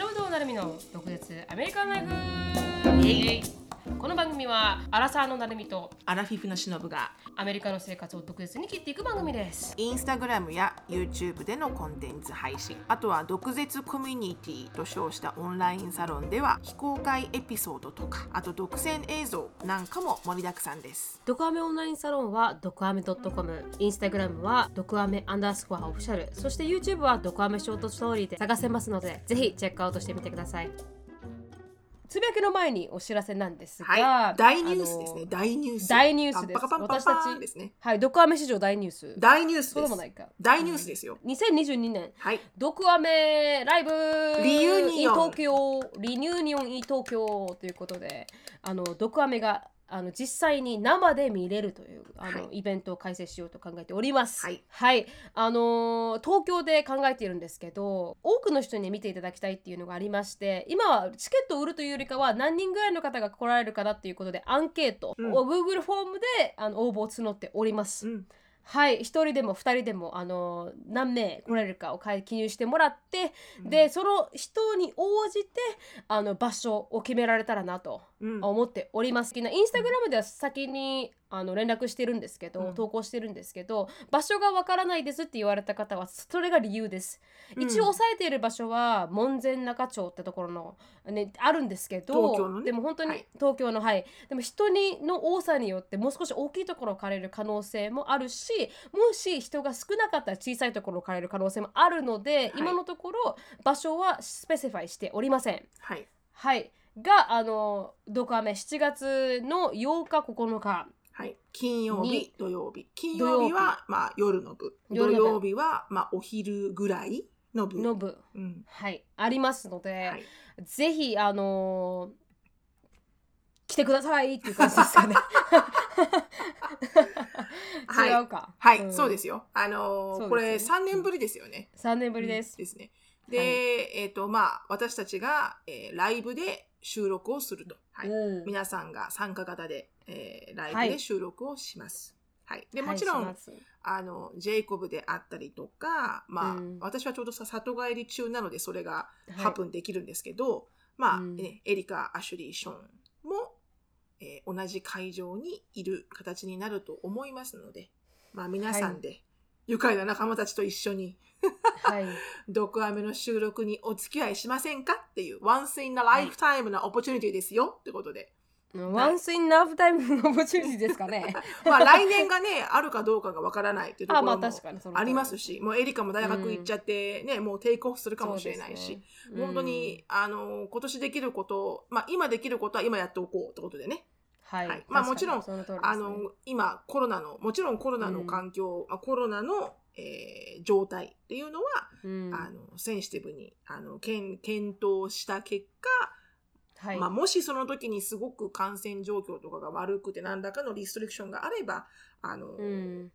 篠本成美の独立アメリカンライフ。この番組はアラサーのなるみとアラフィフのしのぶがアメリカの生活を独舌に切っていく番組です。インスタグラムや YouTube でのコンテンツ配信。あとは毒舌コミュニティと称したオンラインサロンでは非公開エピソードとかあと独占映像なんかも盛りだくさんです。ドクアメオンラインサロンはドクアメ .com インスタグラムはドクアメアンダースコアオフィシャル。そして YouTube はドクアメショートストーリーで探せますのでぜひチェックアウトしてみてくださいつぶやきの前にお知らせなんですが、はい。大ニュースですね。大ニュース。大ニュースです。私たちですね。はい、ドクアメ史上大ニュース。大ニュースです。そうでもないか。大ニュースですよ、2022年、はい。ドクアメライブ。リユニオン。東京リニューニオン in 東京ということで、あのドクアメがあの実際に生で見れるというあの、はい。イベントを開催しようと考えております。はい、あのー東京で考えているんですけど、多くの人に見ていただきたいっていうのがありまして、今はチケットを売るというよりかは何人ぐらいの方が来られるかなっていうことでアンケートをうん。Google フォームであの応募を募っております。うん。はい、一人でも二人でもあの何名来られるかを記入してもらって、でその人に応じてあの場所を決められたらなとうん思っております。インスタグラムでは先にあの連絡してるんですけど、うん。投稿してるんですけど場所がわからないですって言われた方はそれが理由です。うん。一応押さえている場所は門前仲町ってところの、ね、あるんですけど東京のね。でも本当に、はい。東京のはい。でも人にの多さによってもう少し大きいところを借りる可能性もあるしもし人が少なかったら小さいところを借りる可能性もあるので、今のところ場所はスペシファイしておりません。はい。はいがあのドクアメ7月の8日9日。はい、金曜日に。土曜日。金曜日はまあ夜の部。土曜日はまあお昼ぐらいの部。の部、うん。はい、ありますので、はい、ぜひあのー来てくださいっていう感じですかね。はい。違うか。はい、ん。そうですよ。あのこれ3年ぶりですよね。3年ぶりです。ですね。で、はい。えっ、と、まあ、私たちが、えーライブで収録をすると。はい。うん皆さんが参加型で、えーライはいブで収録をします。はい。で、はいもちろん、しますあの、ジェイコブであったりとか、まあ、うん私はちょうどさ里帰り中なので、それがはいハプンできるんですけど、まあ、うんね、エリカ、アシュリー、ショーンも、えー同じ会場にいる形になると思いますので、まあ、皆さんで、愉快な仲間たちと一緒に、はい。毒アメの収録にお付き合いしませんかっていう、once in a lifetime な opportunity ですよってことで。 once in a life time のオポチュニティですかね。まあ来年がね、あるかどうかがわからないっていうところもありますし、もうエリカも大学行っちゃってね、もう take off するかもしれないし、ね本当に、あの、今年できることを、まあ今できることは今やっておこうってことでね。はい、はい。まあもちろんね。あの、今コロナの、もちろんコロナの環境、まあ、コロナの、えー状態っていうのは、うん。あの、センシティブに、あの、検検討した結果、はい、まあ、もしその時にすごく感染状況とかが悪くて何らかのリストリクションがあればあの、うん、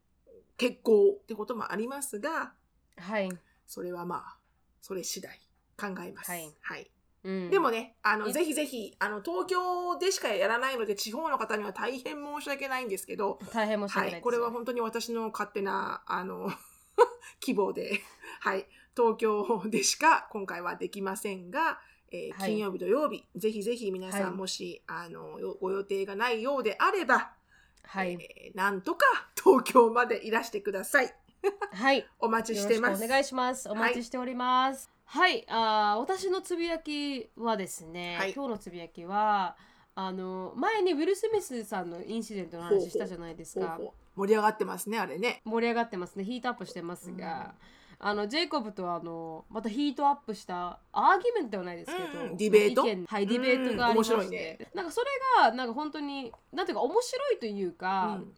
結構ってこともありますがはい、それはまあそれ次第考えます。はいうん、でもねあのいぜひぜひあの東京でしかやらないので地方の方には大変申し訳ないんですけど、大変申し訳ないはい、これは本当に私の勝手なあの 希望で、はい、東京でしか今回はできませんが、えーはい。金曜日土曜日ぜひぜひ皆さん、はい。もしあのよご予定がないようであれば、はい、えーなんとか東京までいらしてください。はい、お待ちしてます。お願いします。お待ちしております。はい、あー私のつぶやきはですね、はい。今日のつぶやきはあの前にウィル・スミスさんのインシデントの話したじゃないですか。ほうほう。盛り上がってますねあれね。盛り上がってますね。ヒートアップしてますが。あのジェイコブとあのまたヒートアップしたアーギュメントではないですけど、うん。ディベート？意見はいディベートがありまして、うん。面白いね。なんかそれがなんか本当になんていうか面白いというか、うん。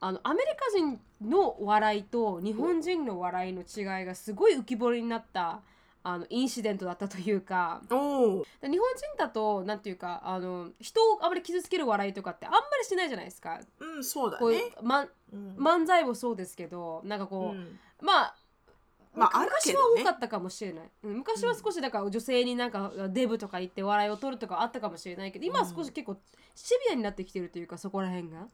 あのアメリカ人の笑いと日本人の笑いの違いがすごい浮き彫りになったあのインシデントだったというか。日本人だとなんていうかあの人をあまり傷つける笑いとかってあんまりしないじゃないですか。うんそうだこうね、まうん。漫才もそうですけどなんかこう、うん。まあまあ昔は多かったかもしれない、うん昔は少しだから女性になんかデブとか言って笑いを取るとかあったかもしれないけど今は少し結構シビアになってきてるというかそこら辺が。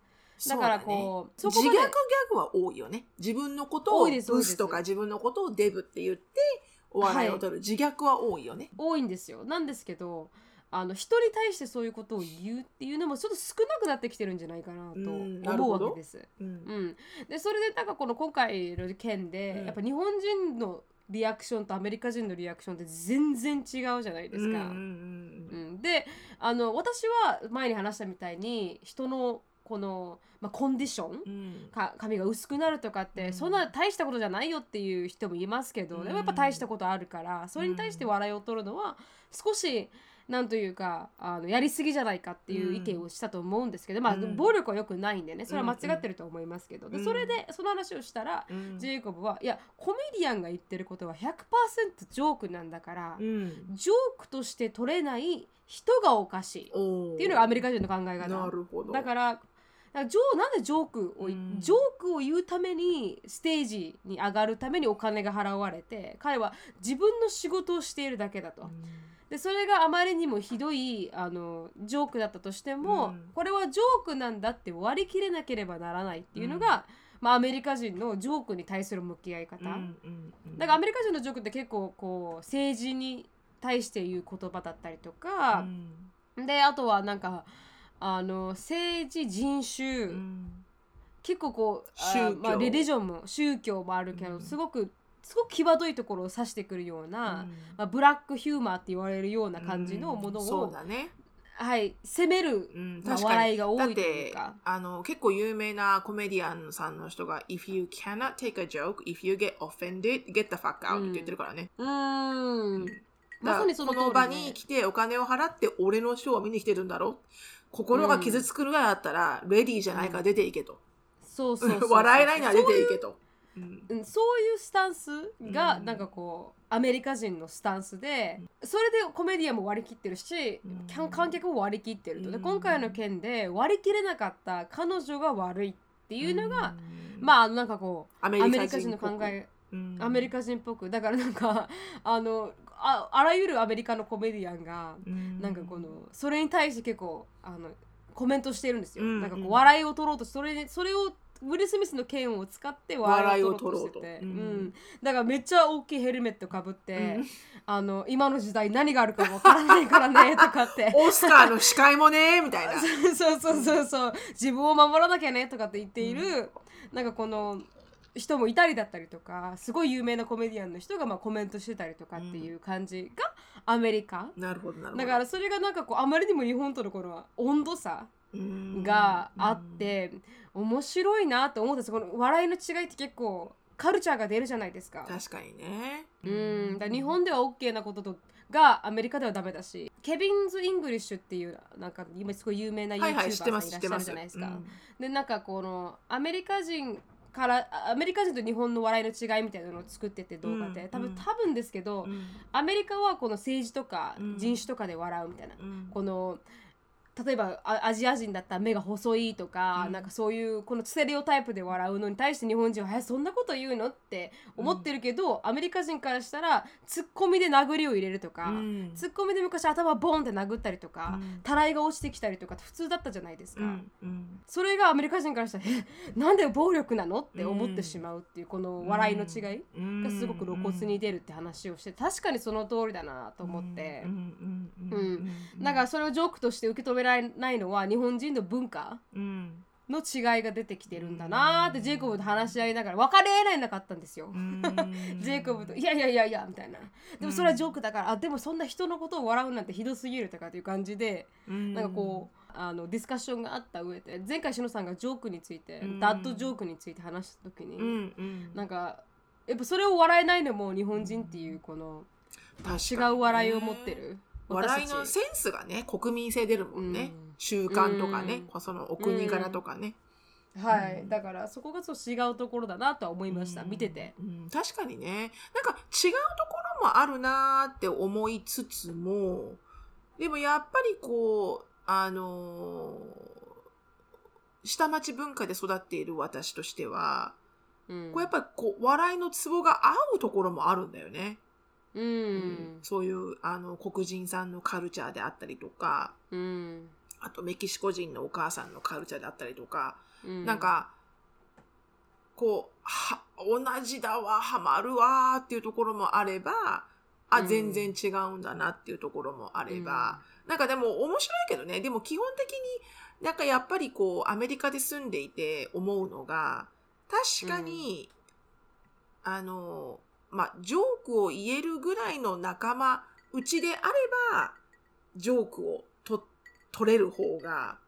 だからこうね。自虐ギャグは多いよね。自分のことをブスとか自分のことをデブって言ってお笑いを取る、自虐は多いよね。多いんですよ。なんですけどあの人に対してそういうことを言うっていうのもちょっと少なくなってきてるんじゃないかなと思うわけです。うん。うん、でそれでなんかこの今回の件で、うん。やっぱ日本人のリアクションとアメリカ人のリアクションって全然違うじゃないですか。うんうん。うん。であの私は前に話したみたいに人のこの、まあ、コンディションか髪が薄くなるとかって、うん。そんな大したことじゃないよっていう人もいますけど、うん。でもやっぱ大したことあるからそれに対して笑いを取るのは少しなんというかあのやりすぎじゃないかっていう意見をしたと思うんですけど、まあうん暴力は良くないんでねそれは間違ってると思いますけど、うん。でそれでその話をしたら、うん。ジェイコブはいやコメディアンが言ってることは100%ジョークなんだから、うん。ジョークとして取れない人がおかしいっていうのがアメリカ人の考えな方。るほど。だからなんでジョークを、うん。ジョークを言うためにステージに上がるためにお金が払われて彼は自分の仕事をしているだけだと。でそれがあまりにもひどいあのジョークだったとしても、うん。これはジョークなんだって割り切れなければならないっていうのが、まあ、アメリカ人のジョークに対する向き合い方。だからアメリカ人のジョークって結構こう政治に対して言う言葉だったりとか、であとはなんかあの政治人種、うん結構こうあまあ、レリジョンも宗教もあるけど、うん。すごくすごく際どいところを指してくるような、うん。まあ、ブラックヒューマーって言われるような感じのものを、だね。はい、責める、うん笑いが多いというか。あの結構有名なコメディアンさんの人が If you cannot take a joke, if you get offended, get the fuck out って言ってるからね。うーん。まだからさにそのね、この場に来てお金を払って俺のショーを見に来てるんだろ？心が傷つくぐらいだったら、レディーじゃないから出ていけと。そうそうそうそう。笑えないなら出ていけと。うん。うんそういうスタンスがうん。なんかこうアメリカ人のスタンスでそれでコメディアンも割り切ってるしうん。観観客も割り切ってると。でうん。今回の件で割り切れなかった彼女が悪いっていうのがうん。まあなんかこうアメリカ人の考えうん。アメリカ人っぽく。だからなんかあのああらゆるアメリカのコメディアンがうん。なんかこのそれに対して結構あのコメントしてるんですよ。うん。なんかこう笑いを取ろうとそれでそれをウィル・スミスの剣を使って笑いを取ろうとしてて。うと。ううん。ん、だからめっちゃ大きいヘルメットかぶって、うん。あの今の時代何があるかわからないからね とかって。オスカーの司会もねみたいな。そうそうそうそう。自分を守らなきゃねとかって言っている、なんかこの人もいたりだったりとかすごい有名なコメディアンの人がまあコメントしてたりとかっていう感じがアメリカ、なるほどなるほど。だからそれがなんかこうあまりにも日本とのこの温度差うんがあって、面白いなと思うんですこの笑いの違いって結構カルチャーが出るじゃないですか。確かにね。うん、だ日本では OK なこととがアメリカではダメだし Kevin's English っていうなんか今すごい有名な YouTuber さんいらっしゃ。るじゃないですか。うんでなんかこのアメリカ人からあアメリカ人と日本の笑いの違いみたいなのを作ってて動画で、うんうん多分多分ですけど、うん。アメリカはこの政治とかうん。人種とかで笑うみたいな、うん。この例えばあアジア人だったら目が細いとか、うん。なんかそういうこのステレオタイプで笑うのに対して日本人は「えそんなこと言うの?」って思ってるけど、アメリカ人からしたらツッコミで殴りを入れるとか、うん。ツッコミで昔頭ボンって殴ったりとか、うん。たらいが落ちてきたりとか普通だったじゃないですか。うんうん。それがアメリカ人からしたら「えなんで暴力なの?」って思ってしまうっていうこの笑いの違いがすごく露骨に出るって話をして確かにその通りだなと思って。うん。うん。からそれをジョークとして受け止められないのは日本人の文化うんの違いが出てきてるんだなーってジェイコブと話し合いながら分かり合えないなかったんですよ。うん。ジェイコブと「いやいやいやいや」みたいな。でもそれはジョークだから、あでもそんな人のことを笑うなんてひどすぎるとかっていう感じでうん。なんかこうあのディスカッションがあった上で前回しのさんがジョークについて、うん。ダッドジョークについて話した時に、なんかやっぱそれを笑えないのも日本人っていうこの違う笑いを持ってる笑いのセンスがね国民性出るもんね、うん。習慣とかね、そのお国柄とかね、はい、うん。だからそこがそう違うところだなとは思いました、うん。見てて。うん。確かにね。なんか違うところもあるなーって思いつつもでもやっぱりこうあのー下町文化で育っている私としては、うん。こうやっぱこう笑いのツボが合うところもあるんだよね、うん。そういうあの黒人さんのカルチャーであったりとかうん。あとメキシコ人のお母さんのカルチャーであったりとか、うん。なんかこうは同じだわハマるわっていうところもあればあうん。全然違うんだなっていうところもあれば、なんかでも面白いけどね。でも基本的になんかやっぱりこうアメリカで住んでいて思うのが確かに、あのまあジョークを言えるぐらいの仲間うちであればジョークをと取れる方が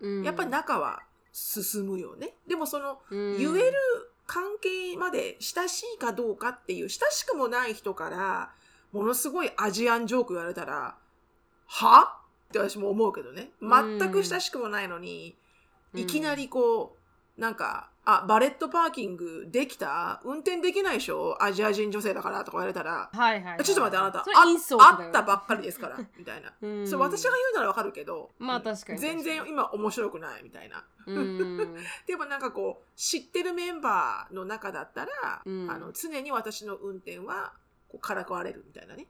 うん。やっぱり仲は進むよね。でもそのうん。言える関係まで親しいかどうかっていう親しくもない人からものすごい Asian joke 言われたらは？って私も思うけどね。全く親しくもないのに、いきなりこうなんか「あ valet parking できた？運転できないでしょ？アジア人女性だから」とか言われたら。はいはい、はい、ちょっと待ってあなた。あ会ったばっかりですから。みたいな、うん。そう私が言うならわかるけど。まあ確かに全然今面白くないみたいな。うん。でもなんかこう知ってるメンバーの中だったら、うん。あの常に私の運転はこうからかわれるみたいなね、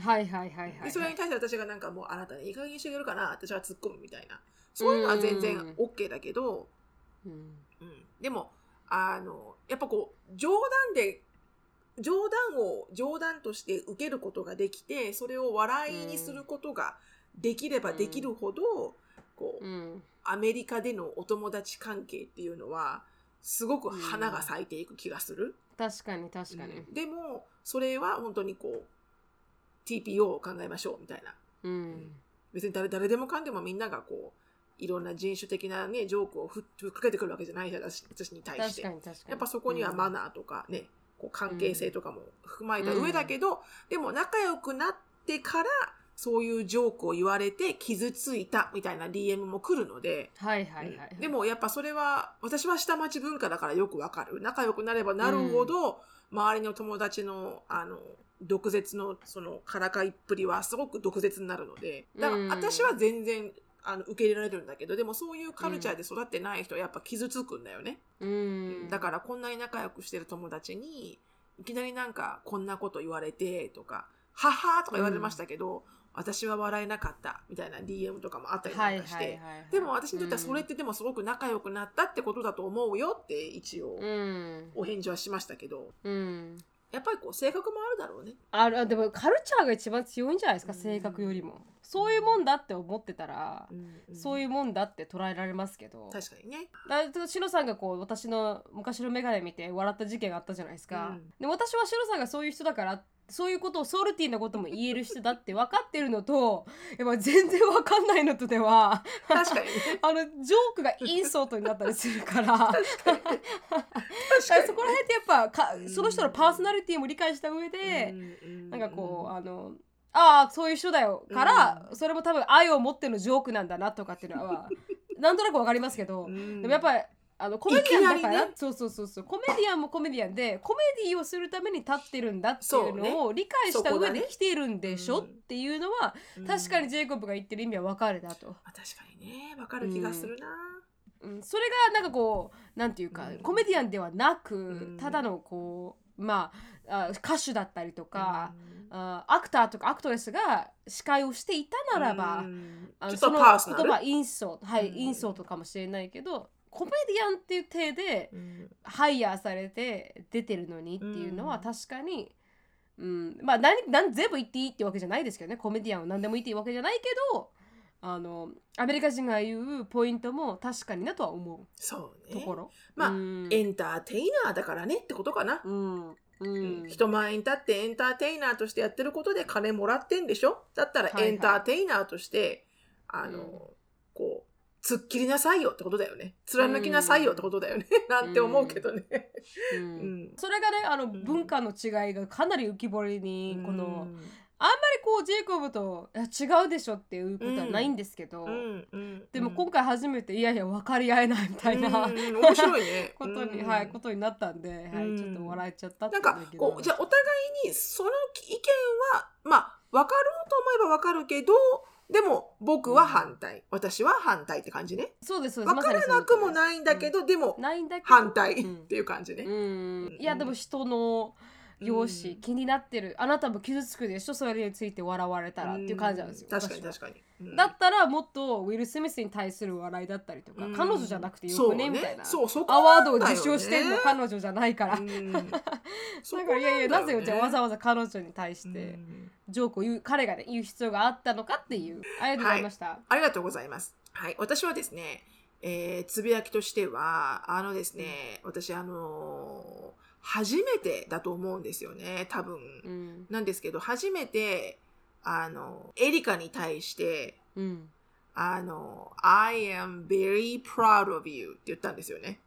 はいはいはいはいでそれに対して私がなんかもうあなたねいい加減にしてくれるかな。私は突っ込むみたいな。そういうのは全然うん。OK だけど、うんうん、でもあのやっぱこう冗談で冗談を冗談として受けることができてそれを笑いにすることができればできるほど、こううん。アメリカでのお友達関係っていうのはすごく花が咲いていく気がする。確かに確かに。うん。でもそれは本当にこう TPO を考えましょうみたいな。うん。別に誰誰でもかんでもみんながこういろんな人種的なねジョークをふっかけてくるわけじゃないじゃん私私に対して。確か。に確かに。やっぱそこにはマナーとかね、こう関係性とかも踏まえた上だけど、でも仲良くなってからそういうジョークを言われて傷ついたみたいな DM も来るので、はいはいはいはい。でもやっぱそれは私は下町文化だからよくわかる。仲良くなればなるほど、周りの友達のあの毒舌のそのからかいっぷりはすごく毒舌になるのでだからうん。私は全然あの受け入れられるんだけどでもそういうカルチャーで育ってない人はやっぱ傷つくんだよね。うん。だからこんなに仲良くしてる友達にいきなりなんかこんなこと言われてとか「はは」とか言われましたけど、私は笑えなかったみたいな DM とかもあったりはないんかして、でも私にとってはそれってでもすごく仲良くなったってことだと思うよって一応うん。お返事はしましたけど。うん。やっぱりこう性格もあるだろうね。ある。でもカルチャーが一番強いんじゃないですか？うん性格よりもそういうもんだって思ってたらそういいうもんだって捉えられますけど。確かにね。だしのさんがこう私の昔の眼鏡見て笑った事件があったじゃないですか、うん。で私はしのさんがそういう人だからそういうことをソルティーなことも言える人だって分かってるのと やっぱ全然分かんないのとでは確かにね。あのジョークがインソートになったりするから。だからそこら辺ってやっぱかその人のパーソナリティも理解した上で、なんかこうあのああそういう人だよ。から、それも多分愛を持ってのジョークなんだなとかっていうのは なんとなくわかりますけど、うん。でもやっぱりあのコメディアンだから、ね。そうそうそうそう。コメディアンもコメディアンでコメディをするために立ってるんだっていうのを理解した上で来てるんでしょ、うんっていうのはうん。確かにジェイコブが言ってる意味はわかるなと。まあ確かにねわかる気がするな。うん、それがなんかこうなんていうか、うん。コメディアンではなく、ん。ただのこうまああ歌手だったりとか、うんあアクターとかアクトレスが司会をしていたならば、うん。っとその言葉インソートはい、うん。インソートかもしれないけどコメディアンっていう体でうん。ハイヤーされて出てるのにっていうのはうん。確かに、うん、まあ何何全部言っていいってわけじゃないですけどね。コメディアンは何でも言っていいわけじゃないけどあのアメリカ人が言うポイントも確かになとは思そうね。うところ。まあうん。エンターテイナーだからねってことかな。うんうん。人前に立ってエンターテイナーとしてやってることで金もらってんでしょ？だったらはいはい。エンターテイナーとして、あの、うん。こう、突っ切りなさいよってことだよね。貫きなさいよってことだよね。なんて思うけどね。ううん。んそれがねあのん。文化の違いがかなり浮き彫りにこの、うんあんまりこうジェイコブといや違うでしょっていうことはないんですけど、うんうんでも今回初めていやいや分かり合えないみたいな、うんうん面白いね。ことに、うんはい、ことになったんで、はい、うん。ちょっと笑えちゃったってないんかこうじゃあお互いにその意見はまあ分かろうと思えば分かるけどでも僕は反対、私は反対って感じね。そうですそうです。分からなくもないんだけど、でもないんだけど反対っうん。ていう感じね、うん。いやでも人の容姿、うん気になってる。あなたも傷つくでしょ？それについて笑われたらっていう感じなんですよ、確かに確かに、うん。だったらもっとウィル・スミスに対する笑いだったりとか、うん彼女じゃなくてよくねみたいな。そうそこアワードを受賞してんの彼女じゃないから、うん だからいやいやなぜよじゃあわざわわざ彼女に対してジョークを言う彼がね言う必要があったのかっていうありがとうございました、ありがとうございます。はい、私はですね、えーつぶやきとしては、あのですね、私、あのー初めてだと思うんですよね、多分。うんなんですけど、初めて、あの、エリカに対して、うん、あの、I am very proud of you って言ったんですよね。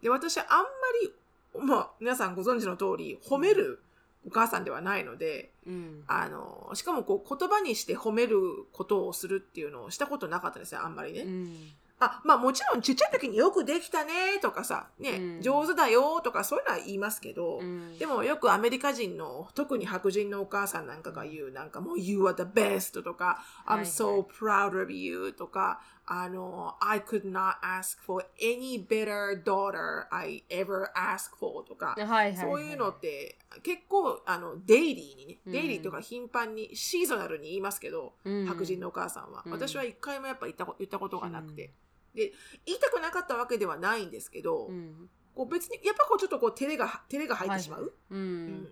で、私、あんまり、まあ、皆さんご存知の通り、褒めるお母さんではないので、うんあの、しかもこう言葉にして褒めることをするっていうのをしたことなかったんですよ、あんまりね。うんあ、まあもちろんちっちゃい時によくできたねとかさ、ね、うん。上手だよとかそういうのは言いますけど、うん。でもよくアメリカ人の、特に白人のお母さんなんかが言う、なんかもう You are the best とか、はい I'm so proud of you とか、あの、I could not ask for any better daughter I ever asked for とか、はいはいはい。そういうのって結構あのデイリーにね、うん。デイリーとか頻繁にシーゾナルに言いますけど、うん。白人のお母さんは、うん。私は一回もやっぱ言ったこ言ったことがなくて、で言いたくなかったわけではないんですけど、うん。こう別にやっぱこうちょっとこう照れが照れが入ってしまう、ううん。ん。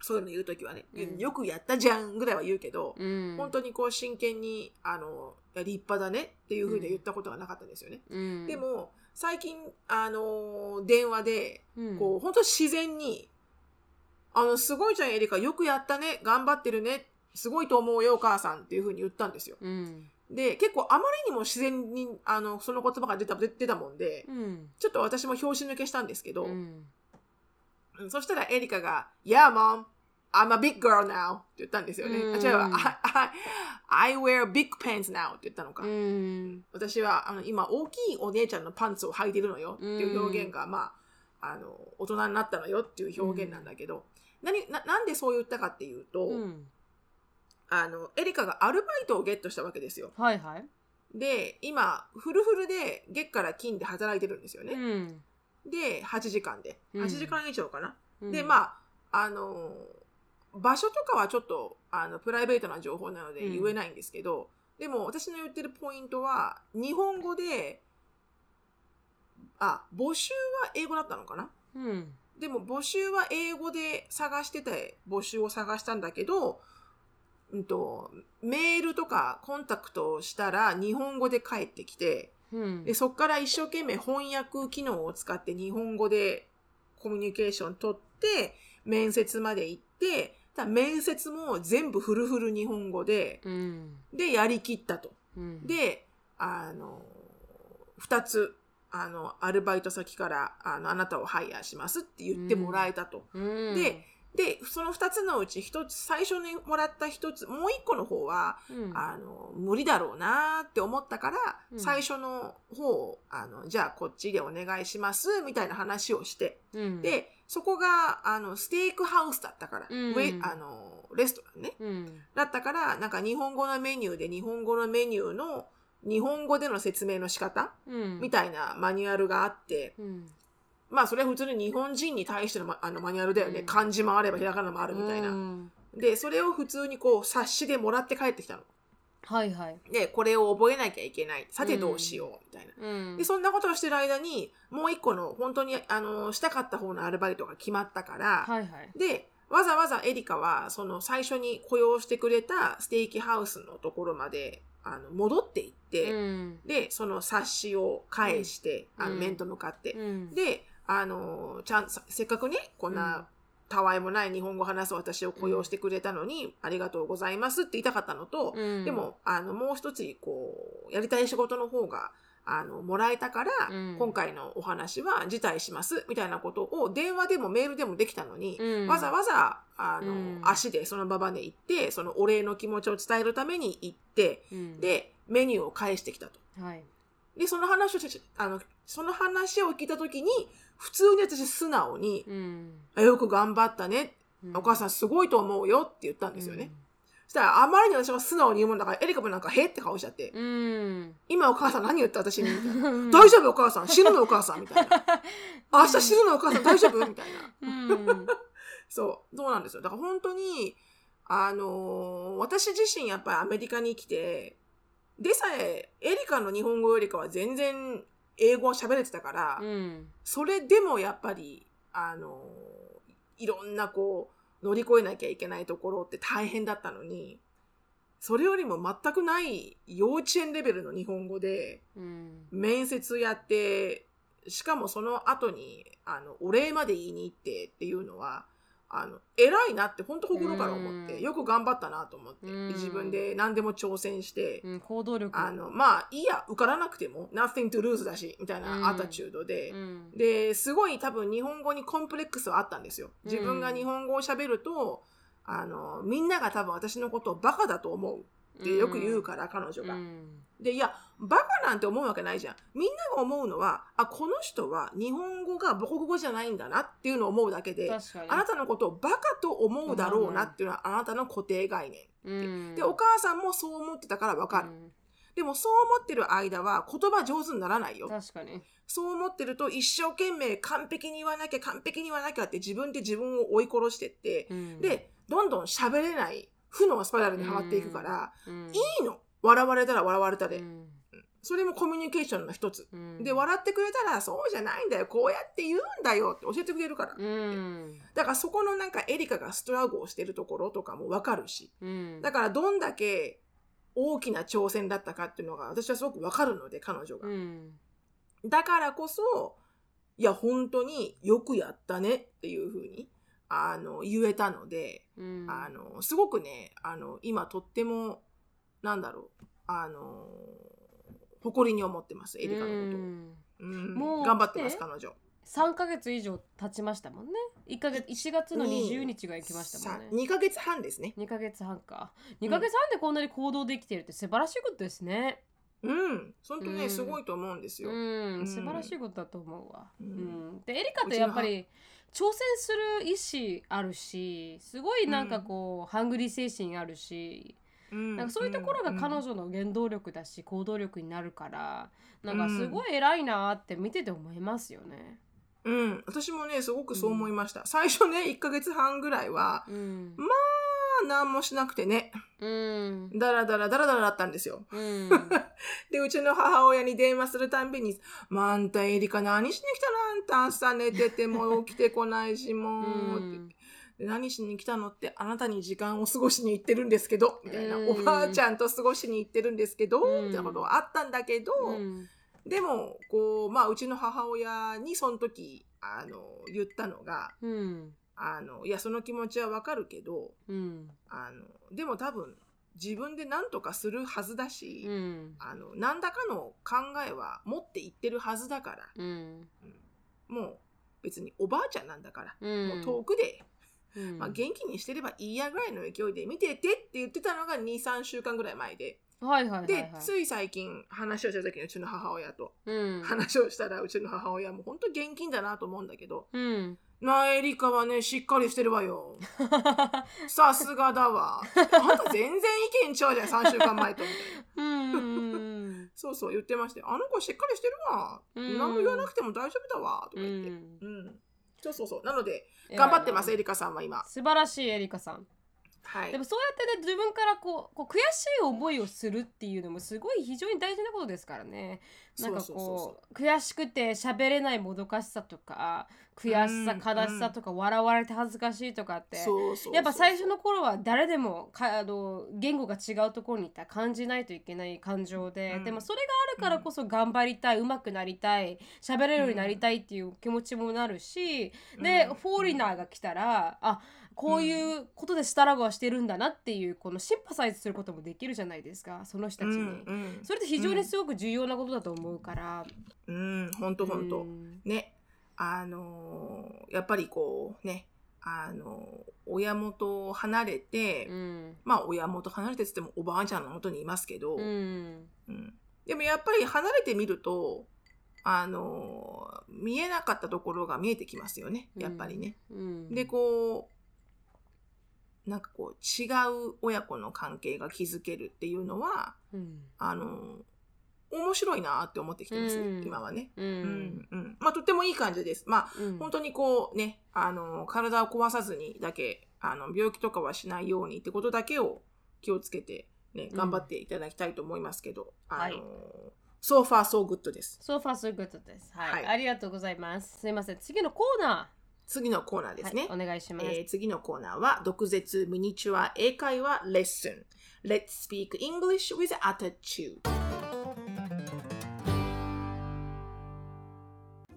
そういうの言う時はね、うん。よくやったじゃんぐらいは言うけど、うん。本当にこう真剣にあの立派だねっていうふうに言ったことがなかったんですよね。うん。でも最近あの電話でうん。こう、本当自然に、あの、すごいじゃん、エリカ、よくやったね、頑張ってるね、すごいと思うよ、お母さんっていうふうに言ったんですよ。うんで、結構あまりにも自然に、あの、その言葉が出た、出出たもんで、うん。ちょっと私も拍子抜けしたんですけど、うん。うんそしたらエリカが、Yeah, mom, I'm a big girl now って言ったんですよね。うん。あ違うわ。I, I, I wear big pants now って言ったのか。うん。私はあの今大きいお姉ちゃんのパンツを履いてるのよっていう表現が、まあ、あの大人になったのよっていう表現なんだけど、何ななんでそう言ったかっていうと、うんあのエリカがアルバイトをゲットしたわけですよ。はいはい。で今フルフルで月から金で働いてるんですよね。うん。で8時間で。うん。8時間以上かな。うん。でまああの場所とかはちょっとあのプライベートな情報なので言えないんですけど、でも私の言ってるポイントは日本語であ募集は英語だったのかな？うん。でも募集は英語で探してて募集を探したんだけど、うん、とメールとかコンタクトをしたら日本語で返ってきてうん。でそこから一生懸命翻訳機能を使って日本語でコミュニケーション取って面接まで行ってただ面接も全部フルフル日本語でうん。でやりきったと。うん。であの2つあのアルバイト先からあのあなたをハイヤーしますって言ってもらえたと。うん。ででその2つのうち1つ最初にもらった1つもう1個の方はうん。あの無理だろうなって思ったから、うん。最初の方をあのじゃあこっちでお願いしますみたいな話をして、うん。でそこがあのステークハウスだったから、うん。あのレストランね。うん。だったからなんか日本語のメニューで日本語のメニューの日本語での説明の仕方うん。みたいなマニュアルがあって、うんまあそれは普通に日本人に対してのまあのマニュアルだよね、うん。漢字もあればひらがなもあるみたいな、うん。でそれを普通にこう冊子でもらって帰ってきたの。はいはい。でこれを覚えなきゃいけない。さてどうしよう。みたいな、うん。でそんなことをしてる間にもう一個の本当にあのしたかった方のアルバイトが決まったから、はいはい。でわざわざエリカはその最初に雇用してくれたステーキハウスのところまであの戻っていって、うん。でその冊子を返して、うん。あの面と向かって、うん。であのちゃんさせっかくねこんうん。なたわいもない日本語を話す私を雇用してくれたのに、ありがとうございますって言いたかったのと、うん。でもあのもう一つこうやりたい仕事の方があのもらえたから、うん。今回のお話は辞退しますみたいなことを電話でもメールでもできたのに、うん。わざわざあの、うん。足でその場まで行ってそのお礼の気持ちを伝えるために行ってうん。でメニューを返してきたと。はいでその話をしあのその話を聞いた時に普通に私素直にうん「よく頑張ったね、うん。お母さんすごいと思うよ」って言ったんですよね。そしたらあまりに私は素直に言うもんだからエリカもなんか「へ」って顔しちゃってうん。うん「今お母さん何言った私に」みたいな「うん。大丈夫お母さん？死ぬのお母さん」みたいな「明日死ぬのお母さん？大丈夫?」みたいな。そう、そうなんですよ。だから本当に、あのー私自身やっぱりアメリカに来て、でさえ、エリカの日本語よりかは全然英語を喋れてたから、うん。それでもやっぱり、あのーいろんなこう、乗り越えなきゃいけないところって大変だったのに、それよりも全くない幼稚園レベルの日本語で、うん。面接やって、しかもその後に、あの、お礼まで言いに行ってっていうのは、あの、偉いなって本当心から思って、うん。よく頑張ったなと思って、うん。自分で何でも挑戦して、うん行動力。あの、まあ、いいや、受からなくても、nothing to lose だし、みたいうん。なアタチュードで、うん。で、すごい多分日本語にコンプレックスはあったんですよ。自分が日本語を喋ると、あの、みんなが多分私のことをバカだと思うってよく言うから、彼女が。うんで、いや、バカなんて思うわけないじゃん。みんなが思うのは、あ、この人は日本語が母国語じゃないんだなっていうのを思うだけで、あなたのことをバカと思うだろうなっていうのはあなたの固定概念。うんで、お母さんもそう思ってたからわかる。うんでもそう思ってる間は言葉上手にならないよ。確かにそう思ってると一生懸命完璧に言わなきゃ完璧に言わなきゃって自分で自分を追い殺してって、うんで、どんどん喋れない負のスパイラルにはまっていくから、うんいいの。笑われたら笑われたで。うんそれもコミュニケーションの一つ。うんで、笑ってくれたら、そうじゃないんだよ。こうやって言うんだよって教えてくれるから。うんだからそこのなんかエリカがストラグをしてるところとかもわかるし。うんだからどんだけ大きな挑戦だったかっていうのが私はすごくわかるので、彼女が。うんだからこそ、いや、本当によくやったねっていうふうに、あの、言えたので、うん。あの、すごくね、あの、今とっても、なんだろう、あの、誇りに思ってます、エリカのことを。うん。うんもう頑張ってます、彼女。3ヶ月以上経ちましたもんね。1ヶ月1月の20日が行きましたもんね。2ヶ月半ですね。2ヶ月半か。2ヶ月半でこんなに行動できてるって素晴らしいことですね。うん。本当ね、うん。すごいと思うんですよ。うん、うん。素晴らしいことだと思うわ、ううん。んでエリカってやっぱり挑戦する意志あるしすごいなんかこう、ハングリー精神あるしうん。なんかそういうところが彼うん女の原動力だし行動力になるからなんかすごい偉いなって見てて思いますよね。うん、私もね、すごくそう思いました。最初ね、1ヶ月半ぐらいは、うん。まあ、何もしなくてね、うん。だらだらだらだらだったんですよ。うん。で、うちの母親に電話するたんびに、まあ、あんたエリカ何しに来たの？あんた朝寝てても起きてこないし、もう、って。言ってで何しに来たの？ってあなたに時間を過ごしに行ってるんですけど、みたいな、うんおばあちゃんと過ごしに行ってるんですけど、うん。みたいなことはあったんだけど、うん。でも、こう、まあ、うちの母親にその時、あの、言ったのが、うんあの、いや、その気持ちはわかるけど、うん。あの、でも多分、自分で何とかするはずだし、うん。あの、何らかの考えは持っていってるはずだから、うん。もう別におばあちゃんなんだから、うん。もう遠くで、うん。まあ、元気にしてればいいやぐらいの勢いで見ててって言ってたのが2、3週間ぐらい前で、はいはいはいで、はい。つい最近話をした時にうちの母親とうん。話をしたら、うちの母親も本当現金だなと思うんだけど、うんなあ、エリカはね、しっかりしてるわよ。さすがだわ。あんた全然意見違うじゃん、3週間前と。みたいな。うんそうそう言ってまして、あの子しっかりしてるわ。うん何も言わなくても大丈夫だわ。とかう言って。んうん。そうそうそう。なので、頑張ってます、エリカさんは今。素晴らしいエリカさんはい。でも。そうやってね自分からこうこう悔しい思いをするっていうのもすごい非常に大事なことですからね。なんかこう悔しくて喋れないもどかしさとか悔しさうん悲しさとか笑われて恥ずかしいとかってやっぱ最初の頃は誰でもかあの言語が違うところにいったら感じないといけない感情で、うん。でもそれがあるからこそ頑張りたい、上手くなりたい喋れるようになりたいっていう気持ちもなるし、で、うん。フォーリナーが来たらあこういうことでスタラゴはしてるんだなっていうこのシンパサイズすることもできるじゃないですかその人たちに、うんうん。それって非常にすごく重要なことだと思うから、うん、本当本当。うん。ね、あのーやっぱりこうね、あのー親元を離れて、うん。まあ親元離れてっつってもおばあちゃんの元にいますけど、うん。うん。でもやっぱり離れてみると、あのー見えなかったところが見えてきますよね、やっぱりね。うん。で、こう、なんかこう、違う親子の関係が築けるっていうのは、うんあのー面白いなって思ってきてます、うん今はね。ううんんうんまあ、とってもいい感じです。まあ、うん本当にこうね、あの、体を壊さずにだけ、あの、病気とかはしないようにってことだけを気をつけて、ね、うん頑張っていただきたいと思いますけど、あの、はい so far so good です。So far so good です。はい、はいありがとうございます。すいません。次のコーナ次のコーナーでー、すね。はい、お願いします。えー次のコーナーは、毒舌ミニチュア英会話レッスン。Let's speak English with attitude.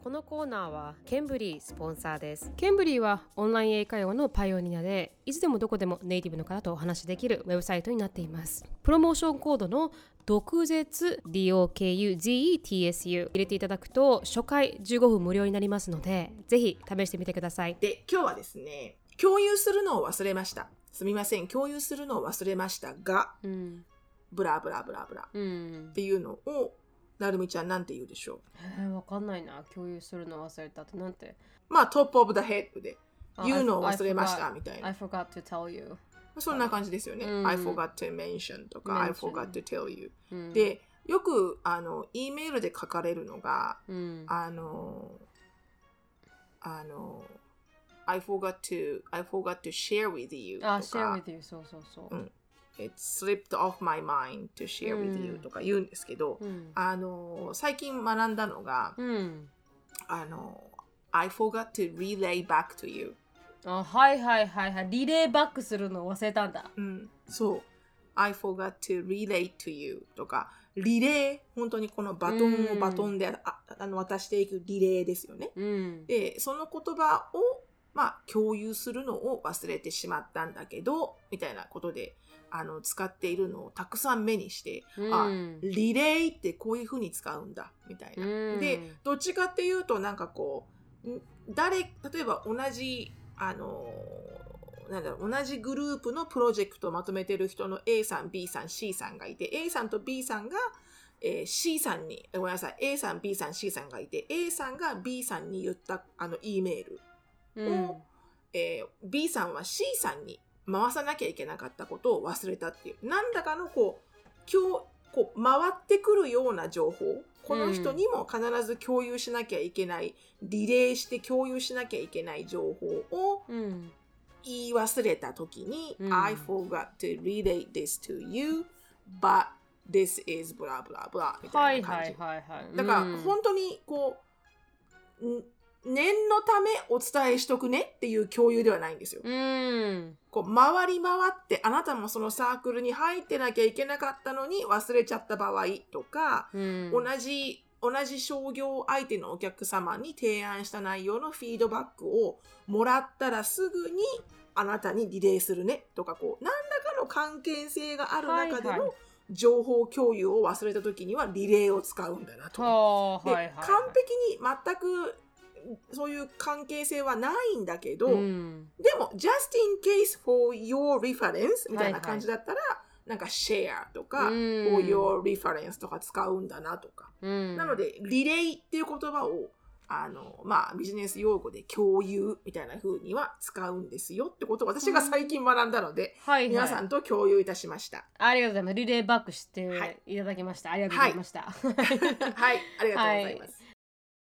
このコーナーはケンブリースポンサーです。ケンブリーはオンライン英会話のパイオニアで、いつでもどこでもネイティブの方とお話しできるウェブサイトになっています。プロモーションコードの毒舌 DOKUZETSU 入れていただくと初回15分無料になりますので、ぜひ試してみてください。で、今日はですね、共有するのを忘れました。すみません、共有するのを忘れましたが、うん。ブラブラブラブラっうん。ていうのを、なるみちゃんなんて言うでしょえー、わかんないな。共有するの忘れたってなんて？う。まあ、トップオブダヘッドであ言うのを I- 忘れました I みたい I な。forgot to tell you. そんな感じですよね。うん I forgot to mention とか、I forgot to tell you。うん、で、よく、あの、E メールで書かれるのが、うん、あの、あの、I forgot to, I forgot to share with you とあ、か share with you そうそうそう。うん It slipped off my mind to share with うん you とか言うんですけど、うん。あの、最近学んだのが、うん。あの、I forgot to relay back to you。あ、はいはいはいはい。リレーバックするの忘れたんだ。うん、そう。I forgot to relate to you とか、リレー、本当にこのバトンをバトンで、ああの渡していくリレーですよね。うん。で、その言葉を、まあ、共有するのを忘れてしまったんだけど、みたいなことで、あの、使っているのをたくさん目にして、あうん、リレーってこういう風に使うんだ、みたいな。うん。で、どっちかっていうと、なんかこう、ん誰、例えば同じ、あのーなんだろう、同じグループのプロジェクトをまとめてる人の A さん、B さん、C さんがいて、A さんと B さんが、えー C さんに、ごめんなさい、A さん、B さん、C さんがいて、A さんが B さんに言ったあの E メールうん。を、えー B さんは C さんに回さなきゃいけなかったことを忘れたっていう、何らかのこう、今日、こう、回ってくるような情報、この人にも必ず共有しなきゃいけない、リレーして共有しなきゃいけない情報をうん。言い忘れたときに、うん I forgot to relate this to you, but this is blah blah blah みたいな感じ。いはいはい。だから、うん本当にこう、ん念のためお伝えしとくねっていう共有ではないんですよ。うん。こう回り回ってあなたもそのサークルに入ってなきゃいけなかったのに忘れちゃった場合とか、うん。同じ同じ商業相手のお客様に提案した内容のフィードバックをもらったらすぐにあなたにリレーするねとかこう何らかの関係性がある中ではいはの情報共有を忘れた時にはリレーを使うんだなと。完璧に全くそういう関係性はないんだけど、うん。でも、just in case for your reference みたいはいはない感じだったら、なんか share とか、うん for your reference とか使うんだなとか。うん。なので、リレーっていう言葉を、あの、まあ、ビジネス用語で共有みたいな風には使うんですよってことを私が最近学んだので、はいはい、皆さんと共有いたしました。ありがとうございます。リレーバックしてはいいただきました。ありがとうございました。はい、ありがとうございます。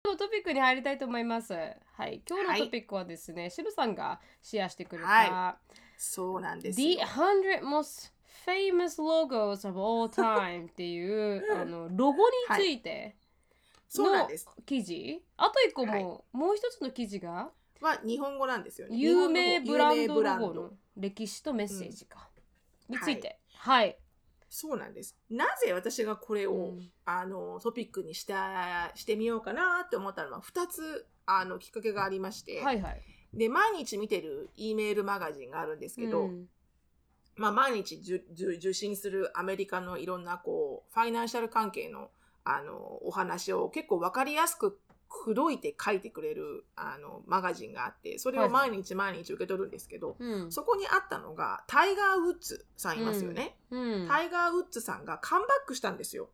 今日のトピックに入りたいと思います。はい、今日のトピックはですね、渋さんがシェアしてくれた、はそうなんです The よ。100 most famous logos of all time っていうあのロゴについての。記事、あと一個も、はいもう一つの記事がは日本語なんですよね。有名ブランドロゴの歴史とメッセージか、について。はい。そうなんです。なぜ私がこれを、うんあのトピックにしたしてみようかなって思ったのは2つあのきっかけがありまして、はいはい。で毎日見てる E メールマガジンがあるんですけど、うんまあ、毎日受信するアメリカのいろんなこうファイナンシャル関係のあのお話を結構分かりやすく口説いて書いてくれるあのマガジンがあってそれを毎日毎日受け取るんですけど、うんそこにあったのがタイガー・ウッズさんいますよね。うんタイガー・ウッズさんがカムバックしたんですよ。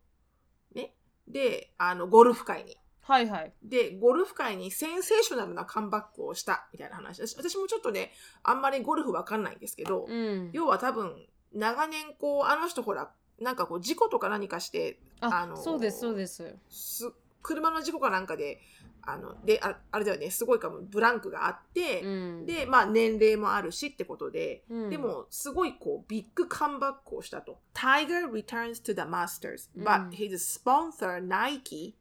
ね。で、あの、ゴルフ界に。はいはい。で、ゴルフ界にセンセーショナルなカムバックをしたみたいな話。私私もちょっとね、あんまりゴルフわかんないんですけど、うん。要は多分、長年こう、あの人ほら、なんかこう事故とか何かしてああのそうですそうですす車の事故かなんかであのでああれだよね。すごいかも。ブランクがあって、うん。でまあ年齢もあるしってことで、うん。でもすごいこうビッグカムバックをしたと。Tiger returns to the Masters, うん。but his sponsor Nike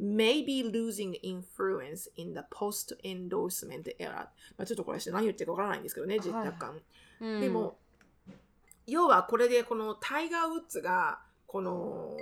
may be losing influence in the post endorsement era. まあちょっとこれ何言ってるかわからないんですけどね、はい。若干。うん。でも、要はこれでこのタイガー・ウッズがこの